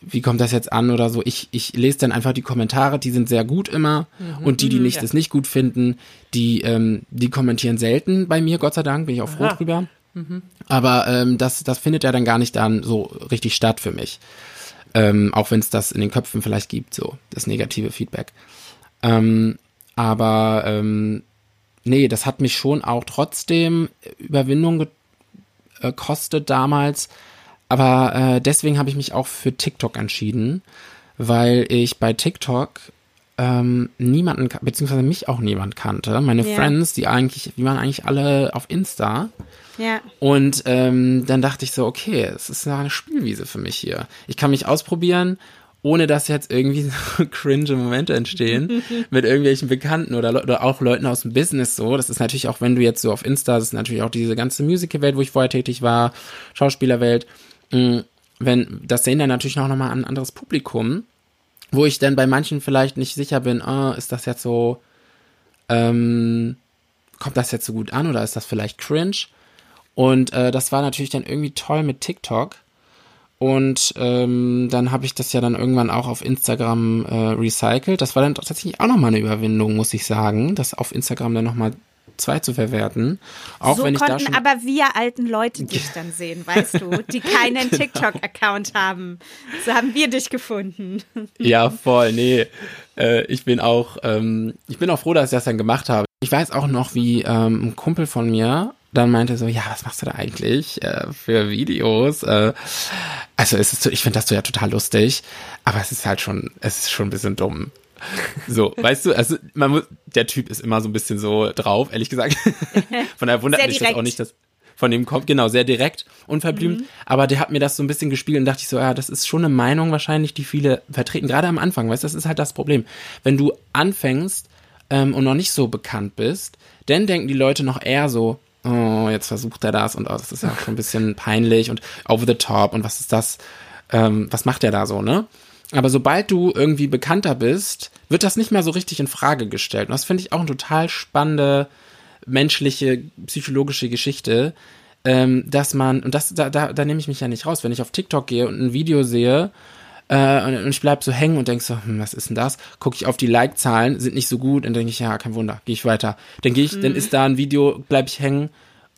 wie kommt das jetzt an oder so. Ich, ich lese dann einfach die Kommentare, die sind sehr gut immer. Mhm. Und die, die nicht, ja. das nicht gut finden, die, ähm, die kommentieren selten bei mir, Gott sei Dank, bin ich auch froh Aha. drüber. Mhm. Aber ähm, das, das findet ja dann gar nicht dann so richtig statt für mich. Ähm, auch wenn es das in den Köpfen vielleicht gibt, so das negative Feedback. Ähm, aber ähm, nee, das hat mich schon auch trotzdem Überwindung gekostet damals, aber äh, deswegen habe ich mich auch für TikTok entschieden, weil ich bei TikTok ähm, niemanden, beziehungsweise mich auch niemand kannte. Meine ja. Friends, die eigentlich, die waren eigentlich alle auf Insta. Ja. Und ähm, dann dachte ich so, okay, es ist eine Spielwiese für mich hier. Ich kann mich ausprobieren, ohne dass jetzt irgendwie (laughs) so cringe Momente entstehen (laughs) mit irgendwelchen Bekannten oder, oder auch Leuten aus dem Business so. Das ist natürlich auch, wenn du jetzt so auf Insta, das ist natürlich auch diese ganze Musical-Welt, wo ich vorher tätig war, Schauspielerwelt Mm, wenn, das sehen dann natürlich auch nochmal ein anderes Publikum, wo ich dann bei manchen vielleicht nicht sicher bin, oh, ist das jetzt so, ähm, kommt das jetzt so gut an oder ist das vielleicht cringe? Und äh, das war natürlich dann irgendwie toll mit TikTok. Und ähm, dann habe ich das ja dann irgendwann auch auf Instagram äh, recycelt. Das war dann tatsächlich auch nochmal eine Überwindung, muss ich sagen, das auf Instagram dann nochmal zwei zu verwerten. Auch so wenn ich konnten da schon aber wir alten Leute dich (laughs) dann sehen, weißt du, die keinen genau. TikTok-Account haben. So haben wir dich gefunden. Ja, voll, nee. Äh, ich bin auch, ähm, ich bin auch froh, dass ich das dann gemacht habe. Ich weiß auch noch, wie ähm, ein Kumpel von mir dann meinte so, ja, was machst du da eigentlich äh, für Videos? Äh, also es ist, ich finde das so ja total lustig, aber es ist halt schon, es ist schon ein bisschen dumm. So, weißt du, also man muss, der Typ ist immer so ein bisschen so drauf, ehrlich gesagt. (laughs) Von daher wundert mich das auch nicht, dass von dem kommt, genau, sehr direkt, unverblümt. Mhm. Aber der hat mir das so ein bisschen gespiegelt und dachte ich so, ja, das ist schon eine Meinung wahrscheinlich, die viele vertreten, gerade am Anfang, weißt du, das ist halt das Problem. Wenn du anfängst ähm, und noch nicht so bekannt bist, dann denken die Leute noch eher so, oh, jetzt versucht er das und oh, das ist ja schon ein bisschen peinlich und over the top und was ist das, ähm, was macht er da so, ne? Aber sobald du irgendwie bekannter bist, wird das nicht mehr so richtig in Frage gestellt. Und das finde ich auch eine total spannende menschliche, psychologische Geschichte, ähm, dass man, und das, da, da, da nehme ich mich ja nicht raus, wenn ich auf TikTok gehe und ein Video sehe, äh, und, ich bleib so hängen und denk so, hm, was ist denn das? Gucke ich auf die Like-Zahlen, sind nicht so gut, und denke ich, ja, kein Wunder, gehe ich weiter. Dann gehe ich, mhm. dann ist da ein Video, bleib ich hängen,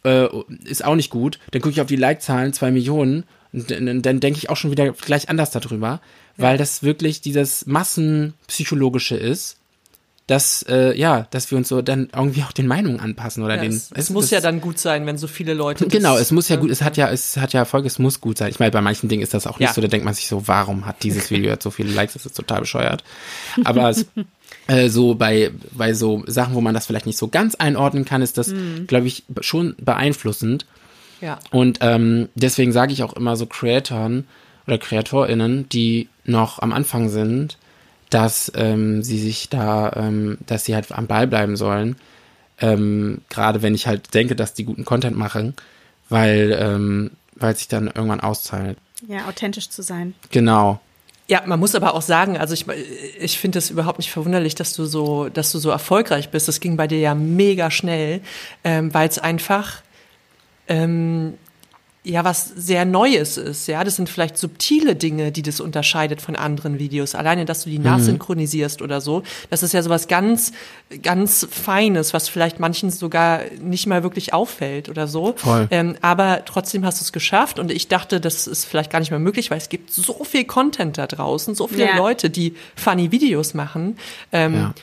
äh, ist auch nicht gut. Dann gucke ich auf die Like-Zahlen, zwei Millionen, und dann, dann denke ich auch schon wieder gleich anders darüber weil das wirklich dieses Massenpsychologische ist, dass äh, ja, dass wir uns so dann irgendwie auch den Meinungen anpassen oder ja, den. Es, es muss ja dann gut sein, wenn so viele Leute. Genau, es muss ja gut, es hat ja, es hat ja Erfolg, es muss gut sein. Ich meine, bei manchen Dingen ist das auch nicht ja. so, da denkt man sich so, warum hat dieses Video jetzt so viele Likes? Das ist total bescheuert. Aber es, (laughs) äh, so bei bei so Sachen, wo man das vielleicht nicht so ganz einordnen kann, ist das, mhm. glaube ich, schon beeinflussend. Ja. Und ähm, deswegen sage ich auch immer so Creatoren, oder KreatorInnen, die noch am Anfang sind, dass ähm, sie sich da, ähm, dass sie halt am Ball bleiben sollen. Ähm, Gerade wenn ich halt denke, dass die guten Content machen, weil, ähm, weil sich dann irgendwann auszahlt. Ja, authentisch zu sein. Genau. Ja, man muss aber auch sagen, also ich, ich finde es überhaupt nicht verwunderlich, dass du so, dass du so erfolgreich bist. Das ging bei dir ja mega schnell, ähm, weil es einfach ähm, ja was sehr Neues ist. Ja, das sind vielleicht subtile Dinge, die das unterscheidet von anderen Videos. Alleine, dass du die mhm. nachsynchronisierst oder so, das ist ja sowas ganz, ganz Feines, was vielleicht manchen sogar nicht mal wirklich auffällt oder so. Voll. Ähm, aber trotzdem hast du es geschafft und ich dachte, das ist vielleicht gar nicht mehr möglich, weil es gibt so viel Content da draußen, so viele ja. Leute, die funny Videos machen. Ähm, ja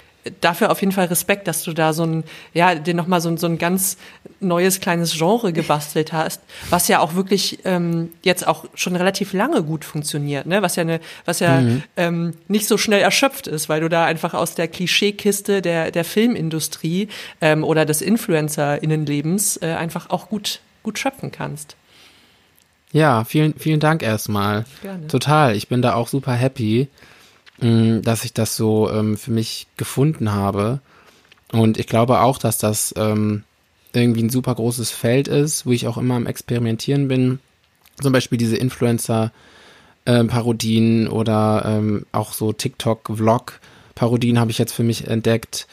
dafür auf jeden Fall Respekt, dass du da so ein, ja, dir nochmal so, ein so ein ganz neues kleines Genre gebastelt hast, was ja auch wirklich ähm, jetzt auch schon relativ lange gut funktioniert, ne? Was ja eine, was ja mhm. ähm, nicht so schnell erschöpft ist, weil du da einfach aus der Klischeekiste der, der Filmindustrie ähm, oder des InfluencerInnenlebens äh, einfach auch gut, gut schöpfen kannst. Ja, vielen, vielen Dank erstmal. Gerne. Total. Ich bin da auch super happy. Mm, dass ich das so ähm, für mich gefunden habe. Und ich glaube auch, dass das ähm, irgendwie ein super großes Feld ist, wo ich auch immer am Experimentieren bin. Zum Beispiel diese Influencer-Parodien ähm, oder ähm, auch so TikTok-Vlog-Parodien habe ich jetzt für mich entdeckt.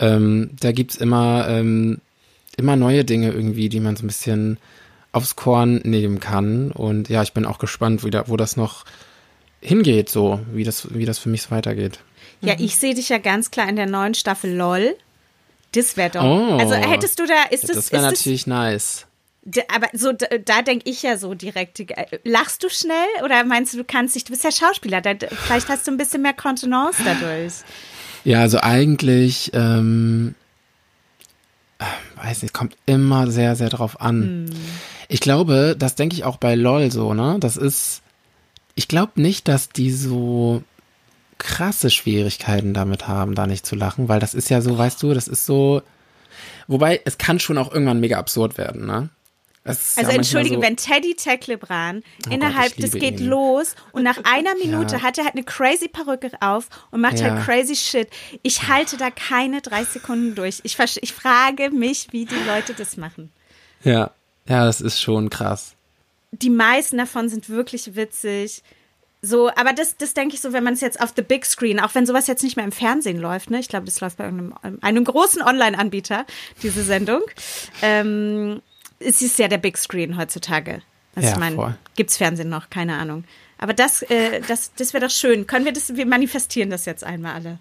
ähm, da gibt's immer, ähm, immer neue Dinge irgendwie, die man so ein bisschen aufs Korn nehmen kann. Und ja, ich bin auch gespannt, wie da, wo das noch hingeht, so, wie das, wie das für mich weitergeht. Ja, ich sehe dich ja ganz klar in der neuen Staffel LOL. Das wäre doch. Oh. Also hättest du da, ist das, das wäre ist das natürlich nice. Aber so, da, da denke ich ja so direkt. äh, Lachst du schnell oder meinst du, du kannst dich, du bist ja Schauspieler, da, vielleicht hast du ein bisschen mehr Kontenance dadurch. Ja, also eigentlich, ähm, äh, weiß nicht, kommt immer sehr, sehr drauf an. Ich glaube, das denke ich auch bei LOL so, ne? Das ist, ich glaube nicht, dass die so krasse Schwierigkeiten damit haben, da nicht zu lachen, weil das ist ja so, weißt du, das ist so, wobei, es kann schon auch irgendwann mega absurd werden, ne? Also ja entschuldige, so, wenn Teddy Teklebran Oh innerhalb, Gott, liebe geht ihn. los und nach einer (laughs) Minute Ja. hat er halt eine crazy Perücke auf und macht Ja. halt crazy shit. Ich halte da keine drei Sekunden durch. Ich, ich frage mich, wie die Leute das machen. Ja, ja, das ist schon krass. die meisten davon sind wirklich witzig. So, aber das, das denke ich so, wenn man es jetzt auf the big screen, auch wenn sowas jetzt nicht mehr im Fernsehen läuft, ne? Ich glaube, das läuft bei irgendeinem, einem großen Online-Anbieter, diese Sendung. Ähm, es ist ja der Big Screen heutzutage. Also Ja, ich meine, gibt's Fernsehen noch? Keine Ahnung. Aber das, äh, das, das wäre doch schön. Können wir das, wir manifestieren das jetzt einmal alle.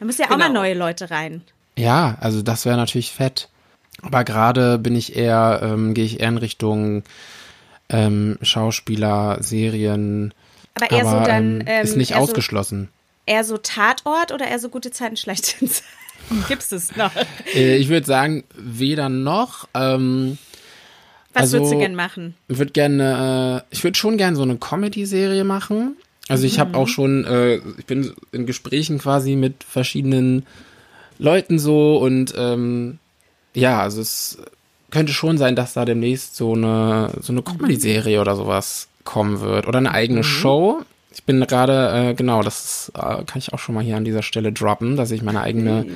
Da müssen ja auch mal Genau. neue Leute rein. Ja, also das wäre natürlich fett. Aber gerade bin ich eher, ähm, gehe ich eher in Richtung ähm, Schauspieler, Serien. Aber eher so aber, dann, ähm, ähm, ist nicht eher so- ausgeschlossen. Eher so Tatort oder eher so gute Zeiten, schlechte Zeiten? (laughs) Gibt's es noch? Äh, ich würde sagen, weder noch. Ähm, Was Also- würdest du gern machen? ich würde gerne, äh, ich würde schon gerne so eine Comedy-Serie machen. Also ich Mhm. habe auch schon, äh, ich bin in Gesprächen quasi mit verschiedenen Leuten so und ähm, ja, also es könnte schon sein, dass da demnächst so eine so eine Comedy-Serie oder sowas kommen wird oder eine eigene Show. Ich bin gerade, äh, genau, das ist, äh, kann ich auch schon mal hier an dieser Stelle droppen, dass ich meine eigene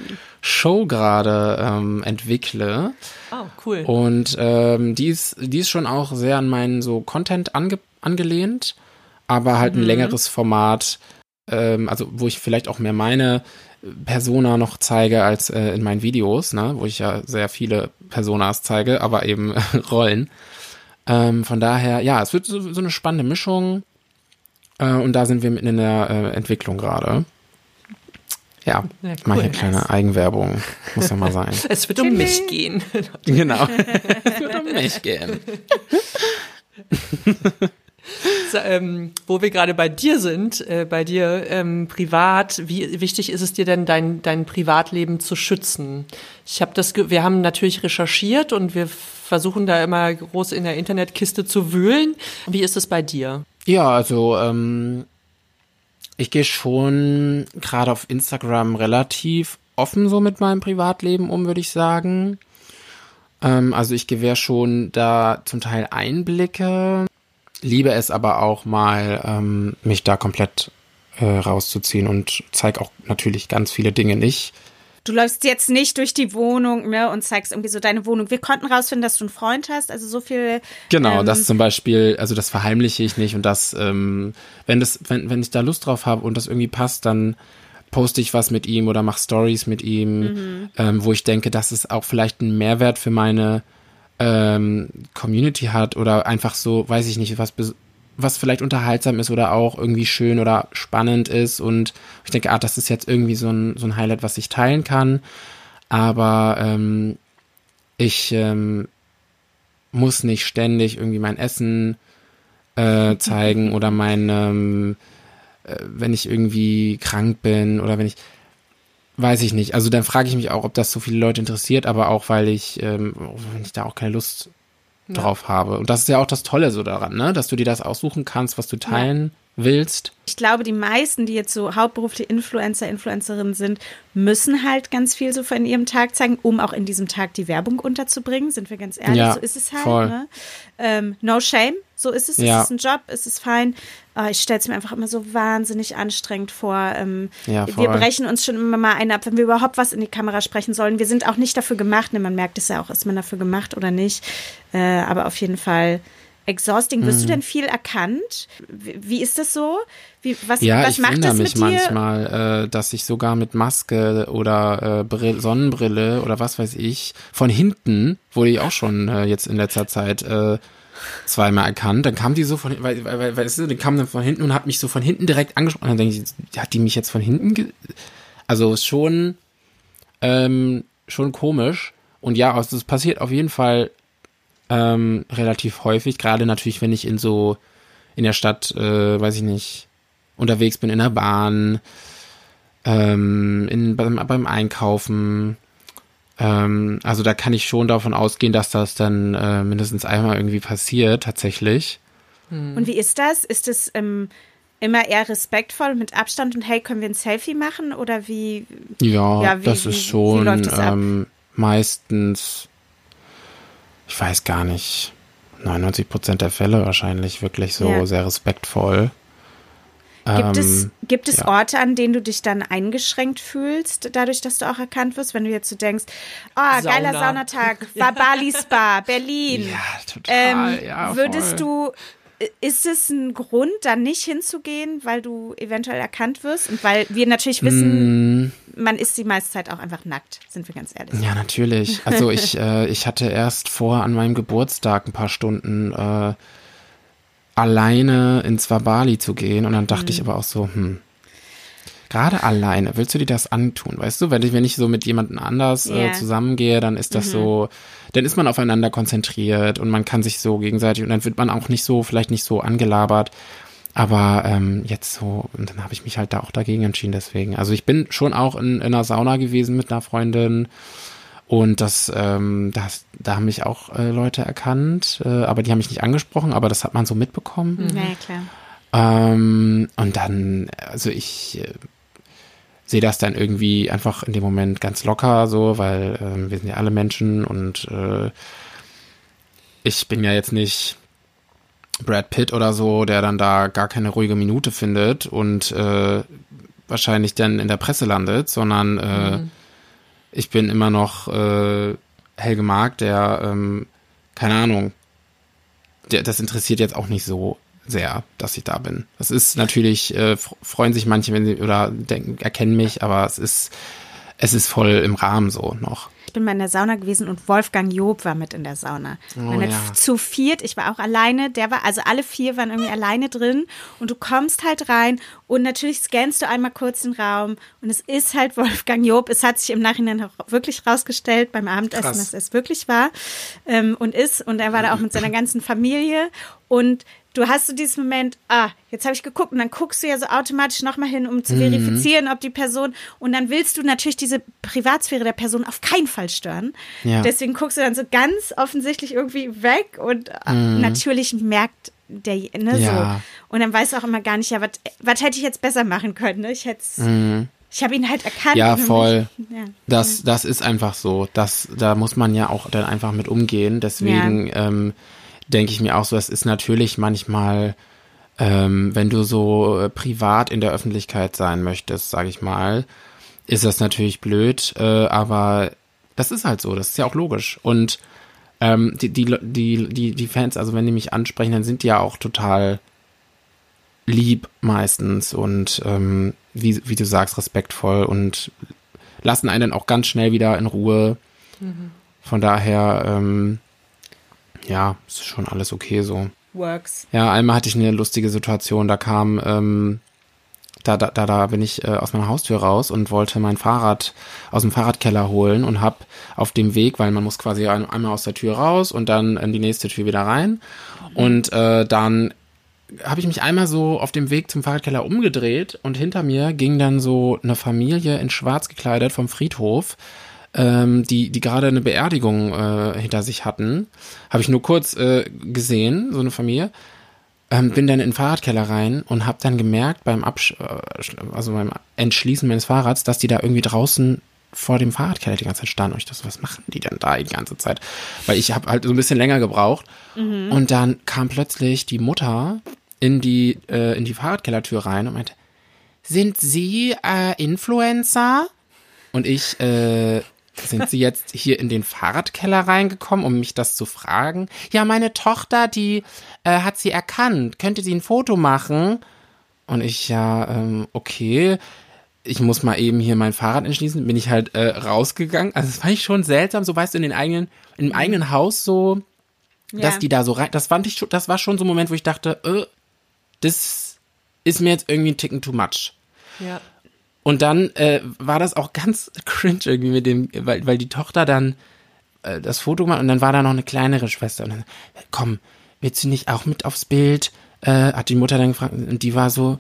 Show gerade ähm, entwickle. Oh, cool. Und ähm, die, ist, die ist schon auch sehr an meinen so Content ange angelehnt, aber halt ein längeres Format, ähm, also wo ich vielleicht auch mehr meine Persona noch zeige als äh, in meinen Videos, ne, wo ich ja sehr viele Personas zeige, aber eben (laughs) Rollen. Ähm, von daher, ja, es wird so, so eine spannende Mischung äh, und da sind wir mitten in der äh, Entwicklung gerade. Ja, Ja, mal cool. hier kleine Eigenwerbung, muss ja mal sein. (laughs) Es wird um mich gehen. (laughs) Genau. Es wird um mich gehen. (laughs) So, ähm, wo wir gerade bei dir sind, äh, bei dir ähm, privat, wie wichtig ist es dir denn, dein, dein Privatleben zu schützen? Ich habe das, wir haben natürlich recherchiert und wir versuchen da immer groß in der Internetkiste zu wühlen. Wie ist es bei dir? Ja, also ähm, ich gehe schon gerade auf Instagram relativ offen so mit meinem Privatleben um, würde ich sagen. Ähm, also ich gewähre schon da zum Teil Einblicke, liebe es aber auch mal, ähm, mich da komplett äh, rauszuziehen und zeige auch natürlich ganz viele Dinge nicht. Du läufst jetzt nicht durch die Wohnung ne, und zeigst irgendwie so deine Wohnung. Wir konnten rausfinden, dass du einen Freund hast. Also so viel. Genau, ähm, das zum Beispiel, also das verheimliche ich nicht und das, ähm, wenn das, wenn, wenn ich da Lust drauf habe und das irgendwie passt, dann poste ich was mit ihm oder mache Stories mit ihm, ähm, wo ich denke, dass es auch vielleicht einen Mehrwert für meine ähm, Community hat oder einfach so, weiß ich nicht, was was vielleicht unterhaltsam ist oder auch irgendwie schön oder spannend ist und ich denke, ah, das ist jetzt irgendwie so ein, so ein Highlight, was ich teilen kann, aber ähm, ich ähm, muss nicht ständig irgendwie mein Essen äh, zeigen (laughs) oder mein, ähm, äh, wenn ich irgendwie krank bin oder wenn ich, weiß ich nicht. Also dann frage ich mich auch, ob das so viele Leute interessiert, aber auch, weil ich, ähm, wenn ich da auch keine Lust drauf habe. Und das ist ja auch das Tolle so daran, ne? Dass du dir das aussuchen kannst, was du teilen willst. Ich glaube, die meisten, die jetzt so hauptberufliche Influencer, Influencerinnen sind, müssen halt ganz viel so von ihrem Tag zeigen, um auch in diesem Tag die Werbung unterzubringen. Sind wir ganz ehrlich, Ja, so ist es halt. Ne? Ähm, no shame, so ist es. Ja. Es ist ein Job, es ist fein. Aber ich stelle es mir einfach immer so wahnsinnig anstrengend vor. Ähm, Ja, wir brechen uns schon immer mal ein ab, wenn wir überhaupt was in die Kamera sprechen sollen. Wir sind auch nicht dafür gemacht. Ne? Man merkt es ja auch, ist man dafür gemacht oder nicht. Äh, aber auf jeden Fall exhausting. Wirst Mhm. du denn viel erkannt? Wie, wie ist das so? Wie, was Ja, was ich macht wundere das mich manchmal, äh, dass ich sogar mit Maske oder äh, Brill Sonnenbrille oder was weiß ich von hinten wurde ich auch schon äh, jetzt in letzter Zeit äh, zweimal erkannt. Dann kam die so von hinten, weil, weil, weil, weil weißt du, die kam dann von hinten und hat mich so von hinten direkt angesprochen. Und dann denke ich, hat die mich jetzt von hinten? Ge also ist schon ähm, schon komisch. Und ja, also das passiert auf jeden Fall ähm, relativ häufig. Gerade natürlich, wenn ich in so in der Stadt, äh, weiß ich nicht, unterwegs bin in der Bahn, ähm, in, beim, beim Einkaufen. Ähm, also da kann ich schon davon ausgehen, dass das dann äh, mindestens einmal irgendwie passiert, tatsächlich. Und wie ist das? Ist es ähm, immer eher respektvoll mit Abstand und hey, können wir ein Selfie machen? Oder wie? Ja, Ja, wie- das wie- ist wie schon läuft das ab? ähm, meistens, ich weiß gar nicht, 99 Prozent der Fälle wahrscheinlich wirklich so Ja. sehr respektvoll. Gibt es, Ähm, gibt es ja. Orte, an denen du dich dann eingeschränkt fühlst, dadurch, dass du auch erkannt wirst, wenn du jetzt so denkst, oh, geiler Sauna. Saunatag, war Bali (laughs) Spa, Berlin. Ja, total. Ähm, ja, würdest du, ist es ein Grund, da nicht hinzugehen, weil du eventuell erkannt wirst? Und weil wir natürlich wissen, Mm, man ist die meiste Zeit auch einfach nackt, sind wir ganz ehrlich. Ja, natürlich. Also (laughs) ich, äh, ich hatte erst vor, an meinem Geburtstag ein paar Stunden äh, alleine ins Wabali zu gehen und dann dachte Mhm. ich aber auch so, hm, gerade alleine, willst du dir das antun? Weißt du, wenn ich, wenn ich so mit jemandem anders. Mhm. äh, zusammengehe, dann ist das so, dann ist man aufeinander konzentriert und man kann sich so gegenseitig und dann wird man auch nicht so, vielleicht nicht so angelabert. Aber ähm, jetzt so, und dann habe ich mich halt da auch dagegen entschieden, deswegen. Also ich bin schon auch in, in einer Sauna gewesen mit einer Freundin und das, ähm, das, da haben mich auch äh, Leute erkannt, äh, aber die haben mich nicht angesprochen, aber das hat man so mitbekommen. Ja, klar. Ähm, und dann, also ich äh, sehe das dann irgendwie einfach in dem Moment ganz locker so, weil ähm, wir sind ja alle Menschen und äh, ich bin ja jetzt nicht Brad Pitt oder so, der dann da gar keine ruhige Minute findet und äh, wahrscheinlich dann in der Presse landet, sondern äh, ich bin immer noch äh, Helge Mark, der, ähm, keine Ahnung, der, das interessiert jetzt auch nicht so sehr, dass ich da bin. Das ist natürlich, äh, freuen sich manche, wenn sie oder denken, erkennen mich, aber es ist, es ist voll im Rahmen so noch. Ich bin mal in der Sauna gewesen und Wolfgang Job war mit in der Sauna. Oh, ja. zu viert, ich war auch alleine, der war, also alle vier waren irgendwie alleine drin und du kommst halt rein und natürlich scannst du einmal kurz den Raum und es ist halt Wolfgang Job. Es hat sich im Nachhinein auch wirklich rausgestellt beim Abendessen, Krass. dass es wirklich war ähm, und ist und er war da auch mit seiner ganzen Familie und du hast so dieses Moment, ah, jetzt habe ich geguckt und dann guckst du ja so automatisch nochmal hin, um zu Mhm. verifizieren, ob die Person und dann willst du natürlich diese Privatsphäre der Person auf keinen Fall stören. Ja. Deswegen guckst du dann so ganz offensichtlich irgendwie weg und äh, natürlich merkt der, ne, Mhm. Ja. so. Und dann weißt du auch immer gar nicht, ja, was hätte ich jetzt besser machen können, ne? Ich hätte ich habe ihn halt erkannt. Mhm. Ja, voll. Ich, ja. Das, das ist einfach so. Das, da muss man ja auch dann einfach mit umgehen. Deswegen ähm, denke ich mir auch so, es ist natürlich manchmal, ähm, wenn du so äh, privat in der Öffentlichkeit sein möchtest, sage ich mal, ist das natürlich blöd, äh, aber das ist halt so, das ist ja auch logisch. Und ähm, die, die, die, die, die Fans, also wenn die mich ansprechen, dann sind die ja auch total lieb meistens und ähm, wie, wie du sagst, respektvoll und lassen einen dann auch ganz schnell wieder in Ruhe. Von daher, ähm, ja, ist schon alles okay so. Works. Ja, einmal hatte ich eine lustige Situation, da kam, ähm, da, da, da, da bin ich äh, aus meiner Haustür raus und wollte mein Fahrrad aus dem Fahrradkeller holen und hab auf dem Weg, weil man muss quasi ein, einmal aus der Tür raus und dann in die nächste Tür wieder rein. Und äh, dann habe ich mich einmal so auf dem Weg zum Fahrradkeller umgedreht und hinter mir ging dann so eine Familie in schwarz gekleidet vom Friedhof, ähm, die, die gerade eine Beerdigung äh, hinter sich hatten. Habe ich nur kurz äh, gesehen, so eine Familie. Ähm, bin dann in den Fahrradkeller rein und habe dann gemerkt beim Absch äh, also beim Entschließen meines Fahrrads, dass die da irgendwie draußen vor dem Fahrradkeller die ganze Zeit standen. Und ich dachte, was machen die denn da die ganze Zeit? Weil ich habe halt so ein bisschen länger gebraucht. Und dann kam plötzlich die Mutter in die, äh, in die Fahrradkellertür rein und meinte, sind Sie äh, Influencer? Und ich, äh, sind Sie jetzt hier in den Fahrradkeller reingekommen, um mich das zu fragen? Ja, meine Tochter, die äh, hat sie erkannt. Könnte sie ein Foto machen? Und ich, ja, ähm, okay. Ich muss mal eben hier mein Fahrrad entschließen. Bin ich halt äh, rausgegangen. Also das fand ich schon seltsam, so weißt du, in den eigenen, im eigenen Haus so, dass Ja. die da so rein. Das fand ich schon, das war schon so ein Moment, wo ich dachte, äh, das ist mir jetzt irgendwie ein Ticken too much. Ja. Und dann äh, war das auch ganz cringe irgendwie mit dem, weil, weil die Tochter dann äh, das Foto gemacht und dann war da noch eine kleinere Schwester und dann, komm, willst du nicht auch mit aufs Bild? Äh, hat die Mutter dann gefragt und die war so,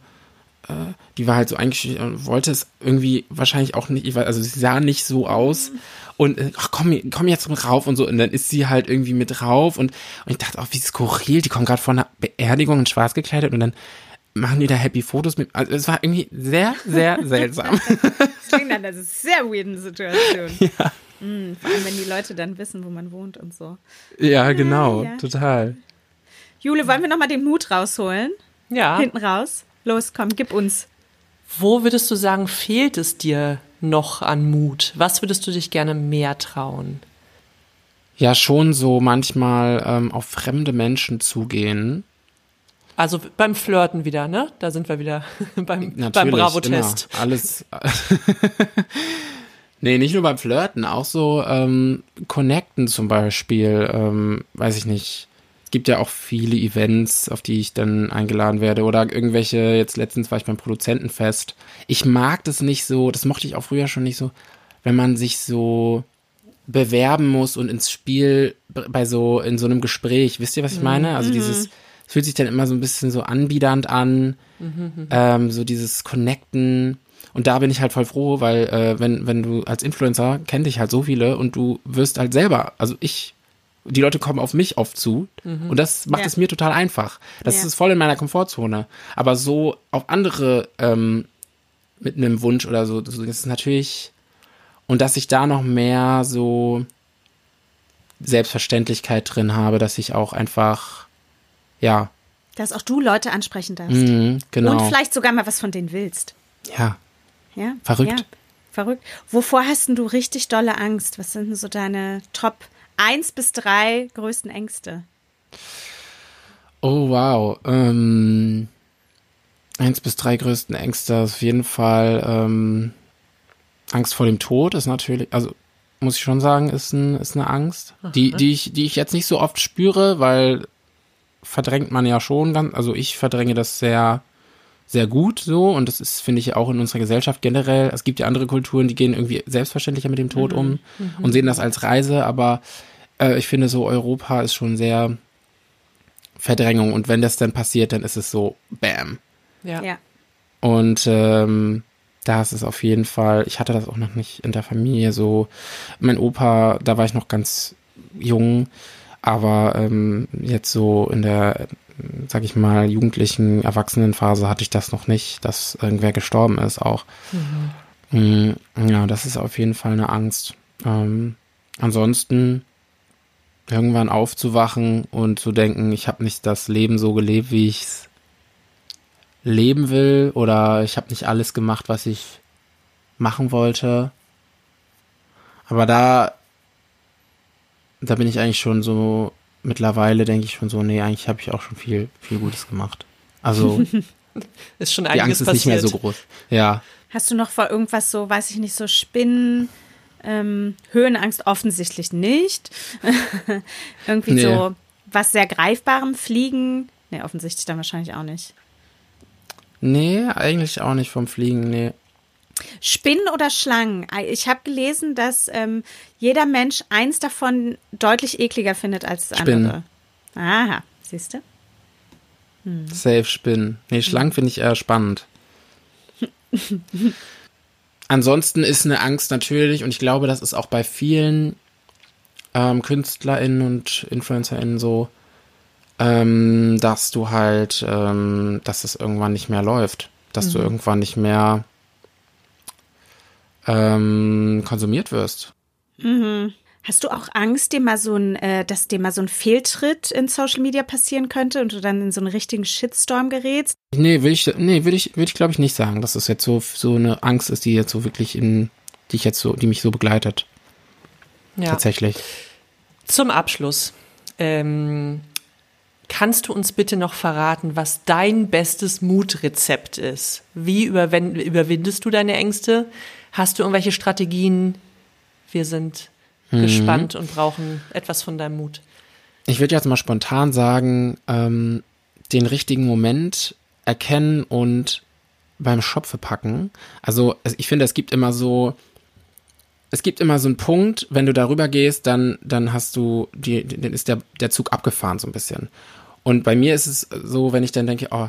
äh, die war halt so eingeschüchtert und wollte es irgendwie wahrscheinlich auch nicht, also sie sah nicht so aus und äh, ach komm, komm jetzt mit rauf und so und dann ist sie halt irgendwie mit rauf und, und ich dachte auch, wie skurril, die kommen gerade von einer Beerdigung in schwarz gekleidet und dann machen die da happy Fotos mit, also es war irgendwie sehr, sehr (laughs) seltsam. Das klingt dann, das ist eine sehr weirde Situation. (laughs) Ja. vor allem, wenn die Leute dann wissen, wo man wohnt und so. Ja, genau, ja. total. Jule, wollen wir nochmal den Mut rausholen? Ja. Hinten raus? Los, komm, gib uns. Wo würdest du sagen, fehlt es dir noch an Mut? Was würdest du dich gerne mehr trauen? Ja, schon so manchmal ähm, auf fremde Menschen zugehen. Also beim Flirten wieder, ne? Da sind wir wieder (laughs) beim, Natürlich, beim Bravo-Test. Immer. Alles. (laughs) nee, nicht nur beim Flirten, auch so ähm, Connecten zum Beispiel. Ähm, weiß ich nicht. Es gibt ja auch viele Events, auf die ich dann eingeladen werde. Oder irgendwelche, jetzt letztens war ich beim Produzentenfest. Ich mag das nicht so, das mochte ich auch früher schon nicht so, wenn man sich so bewerben muss und ins Spiel bei so, in so einem Gespräch. Wisst ihr, was ich meine? Also dieses, es fühlt sich dann immer so ein bisschen so anbiedernd an, ähm, so dieses Connecten. Und da bin ich halt voll froh, weil äh, wenn, wenn du als Influencer kennt dich halt so viele und du wirst halt selber, also ich, die Leute kommen auf mich oft zu und das macht Ja. es mir total einfach. Das Ja. ist voll in meiner Komfortzone. Aber so auf andere ähm, mit einem Wunsch oder so, das ist natürlich, und dass ich da noch mehr so Selbstverständlichkeit drin habe, dass ich auch einfach, ja, Dass auch du Leute ansprechen darfst. mhm, genau, Und vielleicht sogar mal was von denen willst. ja, Ja? Verrückt. Ja, verrückt. Wovor hast denn du richtig dolle Angst? Was sind denn so deine Top 1 bis 3 größten Ängste? Oh, wow. Ähm, eins bis drei größten Ängste ist auf jeden Fall ähm, Angst vor dem Tod ist natürlich, also muss ich schon sagen, ist, ein, ist eine Angst, die, die, ich, die ich jetzt nicht so oft spüre, weil verdrängt man ja schon ganz, also ich verdränge das sehr, sehr gut so und das ist, finde ich, auch in unserer Gesellschaft generell. Es gibt ja andere Kulturen, die gehen irgendwie selbstverständlicher mit dem Tod um und sehen das als Reise, aber äh, ich finde so Europa ist schon sehr Verdrängung und wenn das dann passiert, dann ist es so Bam. Ja. Ja. Und ähm, da ist es auf jeden Fall, ich hatte das auch noch nicht in der Familie so. Mein Opa, da war ich noch ganz jung, aber ähm, jetzt so in der, sag ich mal, jugendlichen Erwachsenenphase hatte ich das noch nicht, dass irgendwer gestorben ist auch. Mhm. Ja, das ist auf jeden Fall eine Angst. Ähm, ansonsten irgendwann aufzuwachen und zu denken, ich habe nicht das Leben so gelebt, wie ich es leben will oder ich habe nicht alles gemacht, was ich machen wollte. Aber da, da bin ich eigentlich schon so, mittlerweile denke ich schon so, nee, eigentlich habe ich auch schon viel, viel Gutes gemacht. Also (laughs) Ist schon die einiges Angst ist nicht mehr passiert. so groß. Ja. Hast du noch vor irgendwas so, weiß ich nicht, so Spinnen, ähm, Höhenangst offensichtlich nicht. (laughs) Irgendwie Nee. so was sehr Greifbarem, Fliegen. Nee, offensichtlich dann wahrscheinlich auch nicht. Nee, eigentlich auch nicht vom Fliegen, nee. Spinnen oder Schlangen? Ich habe gelesen, dass ähm, jeder Mensch eins davon deutlich ekliger findet als das Spinnen. andere. Aha, siehst du? Safe Spinnen. Nee, Schlangen finde ich eher spannend. (laughs) Ansonsten ist eine Angst natürlich, und ich glaube, das ist auch bei vielen ähm, KünstlerInnen und InfluencerInnen so, ähm, dass du halt, ähm, dass es irgendwann nicht mehr läuft. Dass du irgendwann nicht mehr ähm, konsumiert wirst. Hast du auch Angst, dir mal so ein, äh, dass dir mal so ein Fehltritt in Social Media passieren könnte und du dann in so einen richtigen Shitstorm gerätst? Nee, will ich, nee, will ich, will ich glaube ich nicht sagen, dass das jetzt so, so eine Angst ist, die jetzt so wirklich in, die ich jetzt so, die mich so begleitet. Ja. Tatsächlich. Zum Abschluss. Ähm, kannst du uns bitte noch verraten, was dein bestes Mutrezept ist? Wie überwin überwindest du deine Ängste? Hast du irgendwelche Strategien? Wir sind Mhm. gespannt und brauchen etwas von deinem Mut. Ich würde jetzt mal spontan sagen, ähm, den richtigen Moment erkennen und beim Schopfe packen. Also ich finde, es gibt immer so, es gibt immer so einen Punkt, wenn du darüber gehst, dann, dann hast du, die, dann ist der, der Zug abgefahren so ein bisschen. Und bei mir ist es so, wenn ich dann denke, oh,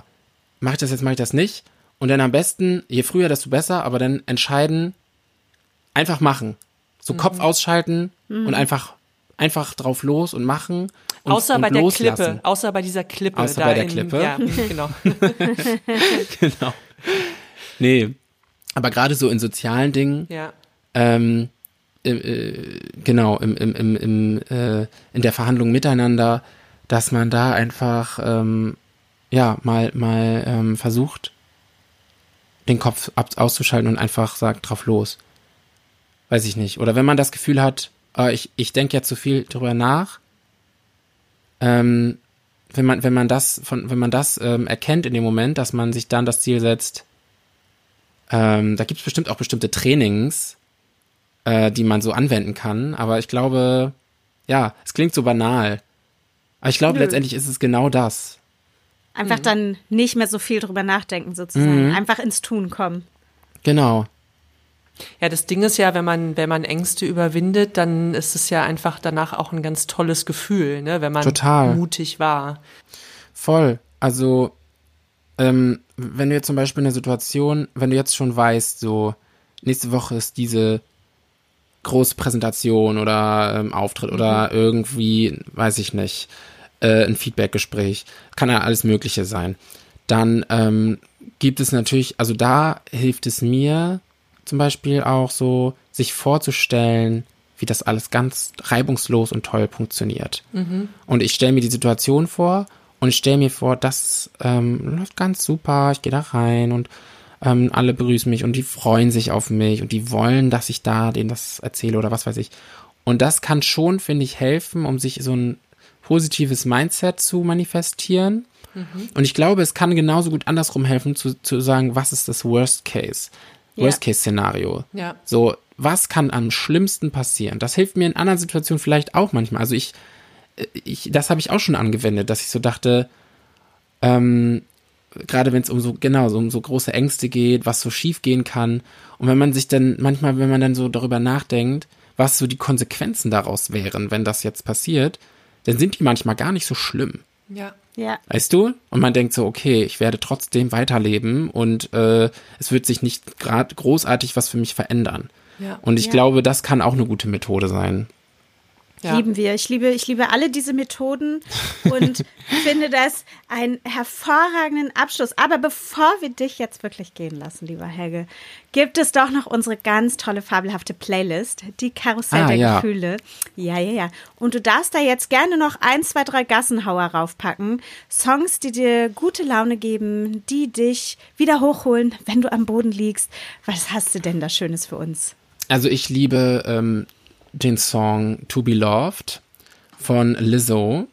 mach ich das jetzt, mach ich das nicht? Und dann am besten, je früher, desto besser, aber dann entscheiden, einfach machen. So Kopf ausschalten und einfach, einfach drauf los und machen. Und, außer und bei der loslassen. Klippe. Außer bei dieser Klippe. Außer bei der in, Klippe. Ja, genau. (laughs) (laughs) genau. Nee. Aber gerade so in sozialen Dingen, ja. ähm, äh, äh, genau, im, im, im, im, äh, in der Verhandlung miteinander, dass man da einfach, ähm, ja, mal, mal ähm, versucht, den Kopf ab, auszuschalten und einfach sagt, drauf los. Weiß ich nicht. Oder wenn man das Gefühl hat, äh, ich, ich denke jetzt zu viel drüber nach, ähm, wenn man, wenn man das, von, wenn man das ähm, erkennt in dem Moment, dass man sich dann das Ziel setzt, ähm, da gibt es bestimmt auch bestimmte Trainings, äh, die man so anwenden kann. Aber ich glaube, ja, es klingt so banal. Aber ich glaube, letztendlich ist es genau das. Einfach dann nicht mehr so viel drüber nachdenken, sozusagen. Einfach ins Tun kommen. Genau. Ja, das Ding ist ja, wenn man, wenn man Ängste überwindet, dann ist es ja einfach danach auch ein ganz tolles Gefühl, ne, wenn man Total. mutig war. Voll. Also, ähm, wenn du jetzt zum Beispiel eine Situation, wenn du jetzt schon weißt, so, nächste Woche ist diese große Präsentation oder ähm, Auftritt oder irgendwie, weiß ich nicht, äh, ein Feedbackgespräch, kann ja alles Mögliche sein. Dann ähm, gibt es natürlich, also da hilft es mir zum Beispiel auch so, sich vorzustellen, wie das alles ganz reibungslos und toll funktioniert. Und ich stelle mir die Situation vor und stelle mir vor, das ähm, läuft ganz super, ich gehe da rein und ähm, alle begrüßen mich und die freuen sich auf mich und die wollen, dass ich da denen das erzähle oder was weiß ich. Und das kann schon, finde ich, helfen, um sich so ein positives Mindset zu manifestieren. Und ich glaube, es kann genauso gut andersrum helfen, zu, zu sagen, was ist das Worst Case? Worst Case Szenario. Ja. So, was kann am schlimmsten passieren? Das hilft mir in anderen Situationen vielleicht auch manchmal. Also ich, äh, ich das habe ich auch schon angewendet, dass ich so dachte, ähm, gerade wenn es um so, genau, so um so große Ängste geht, was so schief gehen kann. Und wenn man sich dann, manchmal, wenn man dann so darüber nachdenkt, was so die Konsequenzen daraus wären, wenn das jetzt passiert, dann sind die manchmal gar nicht so schlimm. Ja. Ja. Weißt du? Und man denkt so, okay, ich werde trotzdem weiterleben und äh, es wird sich nicht gerade großartig was für mich verändern. Ja. Und ich Ja. glaube, das kann auch eine gute Methode sein. Ja. Lieben wir. Ich liebe, ich liebe alle diese Methoden und (laughs) finde das einen hervorragenden Abschluss. Aber bevor wir dich jetzt wirklich gehen lassen, lieber Helge, gibt es doch noch unsere ganz tolle, fabelhafte Playlist, die Karussell Ah, der ja. Gefühle. Ja, ja, ja. Und du darfst da jetzt gerne noch ein, zwei, drei Gassenhauer raufpacken. Songs, die dir gute Laune geben, die dich wieder hochholen, wenn du am Boden liegst. Was hast du denn da Schönes für uns? Also ich liebe ähm, den Song To Be Loved von Lizzo.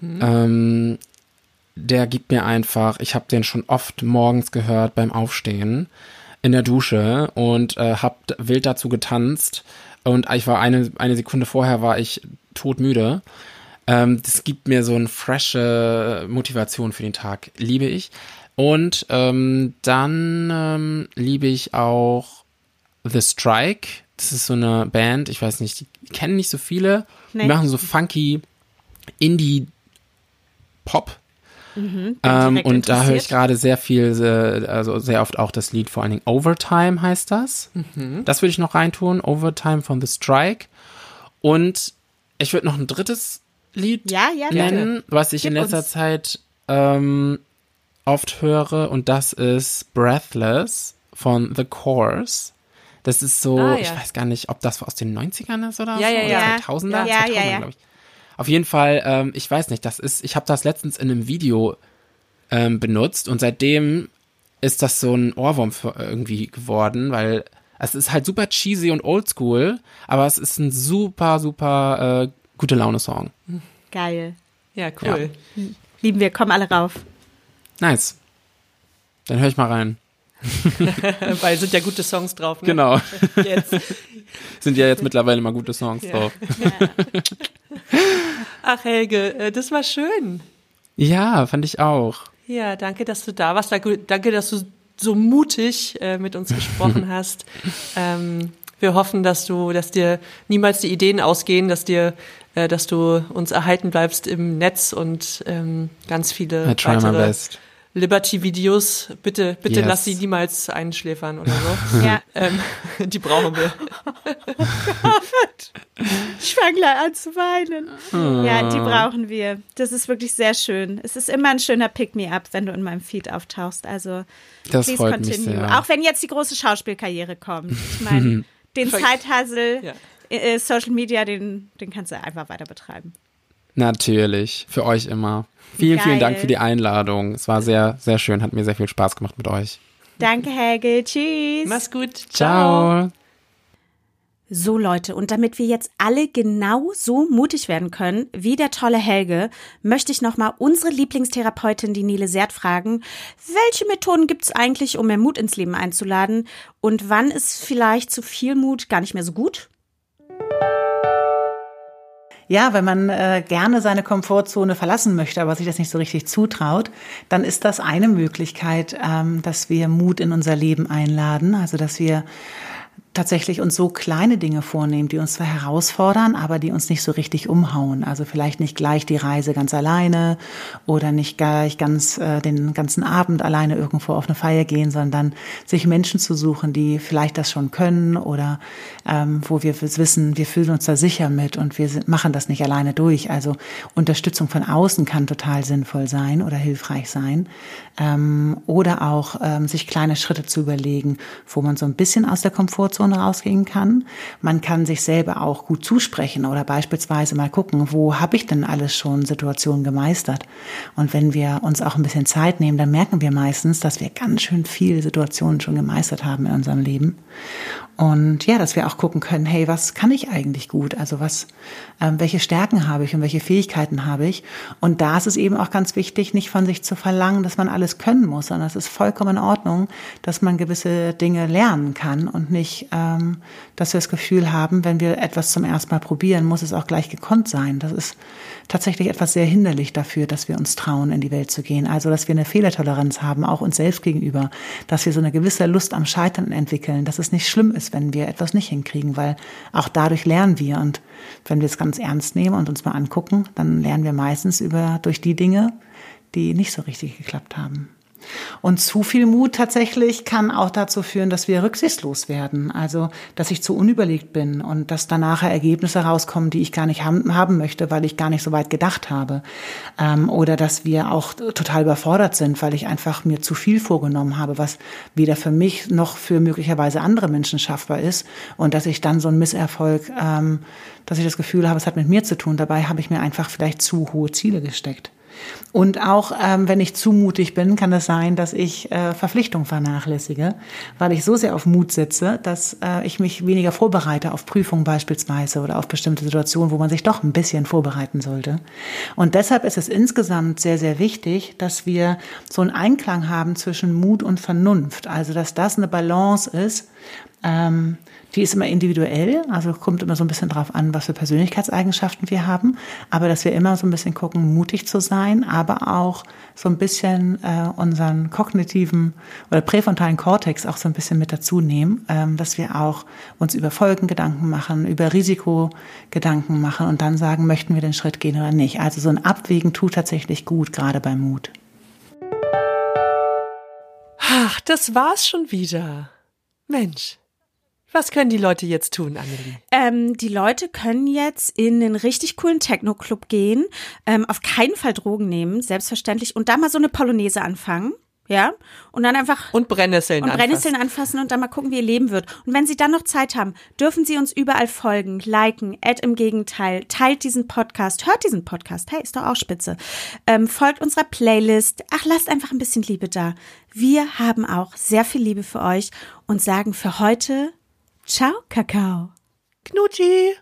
Ähm, der gibt mir einfach, ich habe den schon oft morgens gehört beim Aufstehen in der Dusche und äh, hab d- wild dazu getanzt und ich war eine, eine Sekunde vorher war ich todmüde. Ähm, das gibt mir so eine frische Motivation für den Tag. Liebe ich. Und ähm, dann ähm, liebe ich auch The Strike. Das ist so eine Band, ich weiß nicht, die kennen nicht so viele. Nee. Die machen so funky Indie-Pop. Bin Ähm, und da höre ich gerade sehr viel, also sehr oft auch das Lied, vor allen Dingen Overtime heißt das. Das würde ich noch reintun, Overtime von The Strike. Und ich würde noch ein drittes Lied Ja, ja, bitte. nennen, was ich in Gib letzter uns. Zeit ähm, oft höre und das ist Breathless von The Course. Das ist so, Ah, ja. ich weiß gar nicht, ob das aus den 90ern ist oder Ja, so, ja, oder ja. 2000er, Ja, ja, 2000er, ja. glaube ich. Auf jeden Fall, ähm, ich weiß nicht, das ist, ich habe das letztens in einem Video ähm, benutzt und seitdem ist das so ein Ohrwurm für irgendwie geworden, weil Es ist halt super cheesy und oldschool, aber es ist ein super, super äh, gute Laune-Song. Geil. Ja, cool. Lieben wir, kommen alle rauf. Nice. Dann höre ich mal rein. (laughs) Weil sind ja gute Songs drauf. Ne? Genau. (laughs) Jetzt. (laughs) Sind ja jetzt mittlerweile mal gute Songs Ja. drauf. Ach Helge, äh, das war schön. Ja, fand ich auch. Ja, danke, dass du da warst. Danke, dass du so mutig äh, mit uns gesprochen hast. Ähm, wir hoffen, dass du, dass dir niemals die Ideen ausgehen, dass dir, äh, dass du uns erhalten bleibst im Netz und ähm, ganz viele I try my weitere best. Liberty-Videos. Bitte, bitte Yes. lass sie niemals einschläfern oder so. (laughs) Ja. ähm, die brauchen wir. Ich fange gleich an zu weinen. Ah. Ja, die brauchen wir. Das ist wirklich sehr schön. Es ist immer ein schöner Pick-me-up, wenn du in meinem Feed auftauchst. Also, Das please freut mich continue. sehr. Auch wenn jetzt die große Schauspielkarriere kommt. Ich meine, (laughs) den Zeithassel, Ja. äh, Social Media, den, den kannst du einfach weiter betreiben. Natürlich, für euch immer. Vielen, vielen Geil. Dank für die Einladung. Es war sehr, sehr schön, hat mir sehr viel Spaß gemacht mit euch. Danke, Helge. Tschüss. Mach's gut. Ciao. So Leute, und damit wir jetzt alle genau so mutig werden können wie der tolle Helge, möchte ich nochmal unsere Lieblingstherapeutin, die Nele Sert, fragen, welche Methoden gibt's eigentlich, um mehr Mut ins Leben einzuladen und wann ist vielleicht zu viel Mut gar nicht mehr so gut? Ja, wenn man äh, gerne seine Komfortzone verlassen möchte, aber sich das nicht so richtig zutraut, dann ist das eine Möglichkeit, ähm, dass wir Mut in unser Leben einladen. Also dass wir tatsächlich uns so kleine Dinge vornehmen, die uns zwar herausfordern, aber die uns nicht so richtig umhauen. Also vielleicht nicht gleich die Reise ganz alleine oder nicht gleich ganz äh, den ganzen Abend alleine irgendwo auf eine Feier gehen, sondern sich Menschen zu suchen, die vielleicht das schon können oder ähm, wo wir wissen, wir fühlen uns da sicher mit und wir sind, machen das nicht alleine durch. Also Unterstützung von außen kann total sinnvoll sein oder hilfreich sein. Ähm, oder auch ähm, sich kleine Schritte zu überlegen, wo man so ein bisschen aus der Komfortzone rausgehen kann. Man kann sich selber auch gut zusprechen oder beispielsweise mal gucken, wo habe ich denn alles schon Situationen gemeistert. Und wenn wir uns auch ein bisschen Zeit nehmen, dann merken wir meistens, dass wir ganz schön viele Situationen schon gemeistert haben in unserem Leben. Und ja, dass wir auch gucken können, hey, was kann ich eigentlich gut? Also was, ähm, welche Stärken habe ich und welche Fähigkeiten habe ich? Und da ist es eben auch ganz wichtig, nicht von sich zu verlangen, dass man alles können muss, sondern es ist vollkommen in Ordnung, dass man gewisse Dinge lernen kann und nicht, ähm, dass wir das Gefühl haben, wenn wir etwas zum ersten Mal probieren, muss es auch gleich gekonnt sein. Das ist tatsächlich etwas sehr hinderlich dafür, dass wir uns trauen, in die Welt zu gehen. Also, dass wir eine Fehlertoleranz haben, auch uns selbst gegenüber, dass wir so eine gewisse Lust am Scheitern entwickeln, dass es nicht schlimm ist, wenn wir etwas nicht hinkriegen, weil auch dadurch lernen wir. Und wenn wir es ganz ernst nehmen und uns mal angucken, dann lernen wir meistens über, durch die Dinge, die nicht so richtig geklappt haben. Und zu viel Mut tatsächlich kann auch dazu führen, dass wir rücksichtslos werden. Also, dass ich zu unüberlegt bin und dass da nachher Ergebnisse rauskommen, die ich gar nicht haben, haben möchte, weil ich gar nicht so weit gedacht habe. Ähm, oder dass wir auch total überfordert sind, weil ich einfach mir zu viel vorgenommen habe, was weder für mich noch für möglicherweise andere Menschen schaffbar ist. Und dass ich dann so einen Misserfolg, ähm, dass ich das Gefühl habe, es hat mit mir zu tun. Dabei habe ich mir einfach vielleicht zu hohe Ziele gesteckt. Und auch ähm, wenn ich zu mutig bin, kann es sein, dass ich äh, Verpflichtungen vernachlässige, weil ich so sehr auf Mut setze, dass äh, ich mich weniger vorbereite auf Prüfungen beispielsweise oder auf bestimmte Situationen, wo man sich doch ein bisschen vorbereiten sollte. Und deshalb ist es insgesamt sehr, sehr wichtig, dass wir so einen Einklang haben zwischen Mut und Vernunft. Also dass das eine Balance ist. Ähm, die ist immer individuell, also kommt immer so ein bisschen drauf an, was für Persönlichkeitseigenschaften wir haben. Aber dass wir immer so ein bisschen gucken, mutig zu sein, aber auch so ein bisschen äh, unseren kognitiven oder präfrontalen Kortex auch so ein bisschen mit dazu nehmen, ähm, dass wir auch uns über Folgen Gedanken machen, über Risiko Gedanken machen und dann sagen, möchten wir den Schritt gehen oder nicht. Also so ein Abwägen tut tatsächlich gut, gerade beim Mut. Ach, das war's schon wieder. Mensch. Was können die Leute jetzt tun, Annelie? Ähm, die Leute können jetzt in einen richtig coolen Techno-Club gehen, ähm, auf keinen Fall Drogen nehmen, selbstverständlich, und da mal so eine Polonaise anfangen. Ja, und dann einfach Und Brennnesseln und anfassen. Brennnesseln anfassen und dann mal gucken, wie ihr Leben wird. Und wenn Sie dann noch Zeit haben, dürfen Sie uns überall folgen, liken, add im Gegenteil, teilt diesen Podcast, hört diesen Podcast, hey, ist doch auch spitze. Ähm, folgt unserer Playlist. Ach, lasst einfach ein bisschen Liebe da. Wir haben auch sehr viel Liebe für euch und sagen für heute Ciao, Kakao. Knutschi.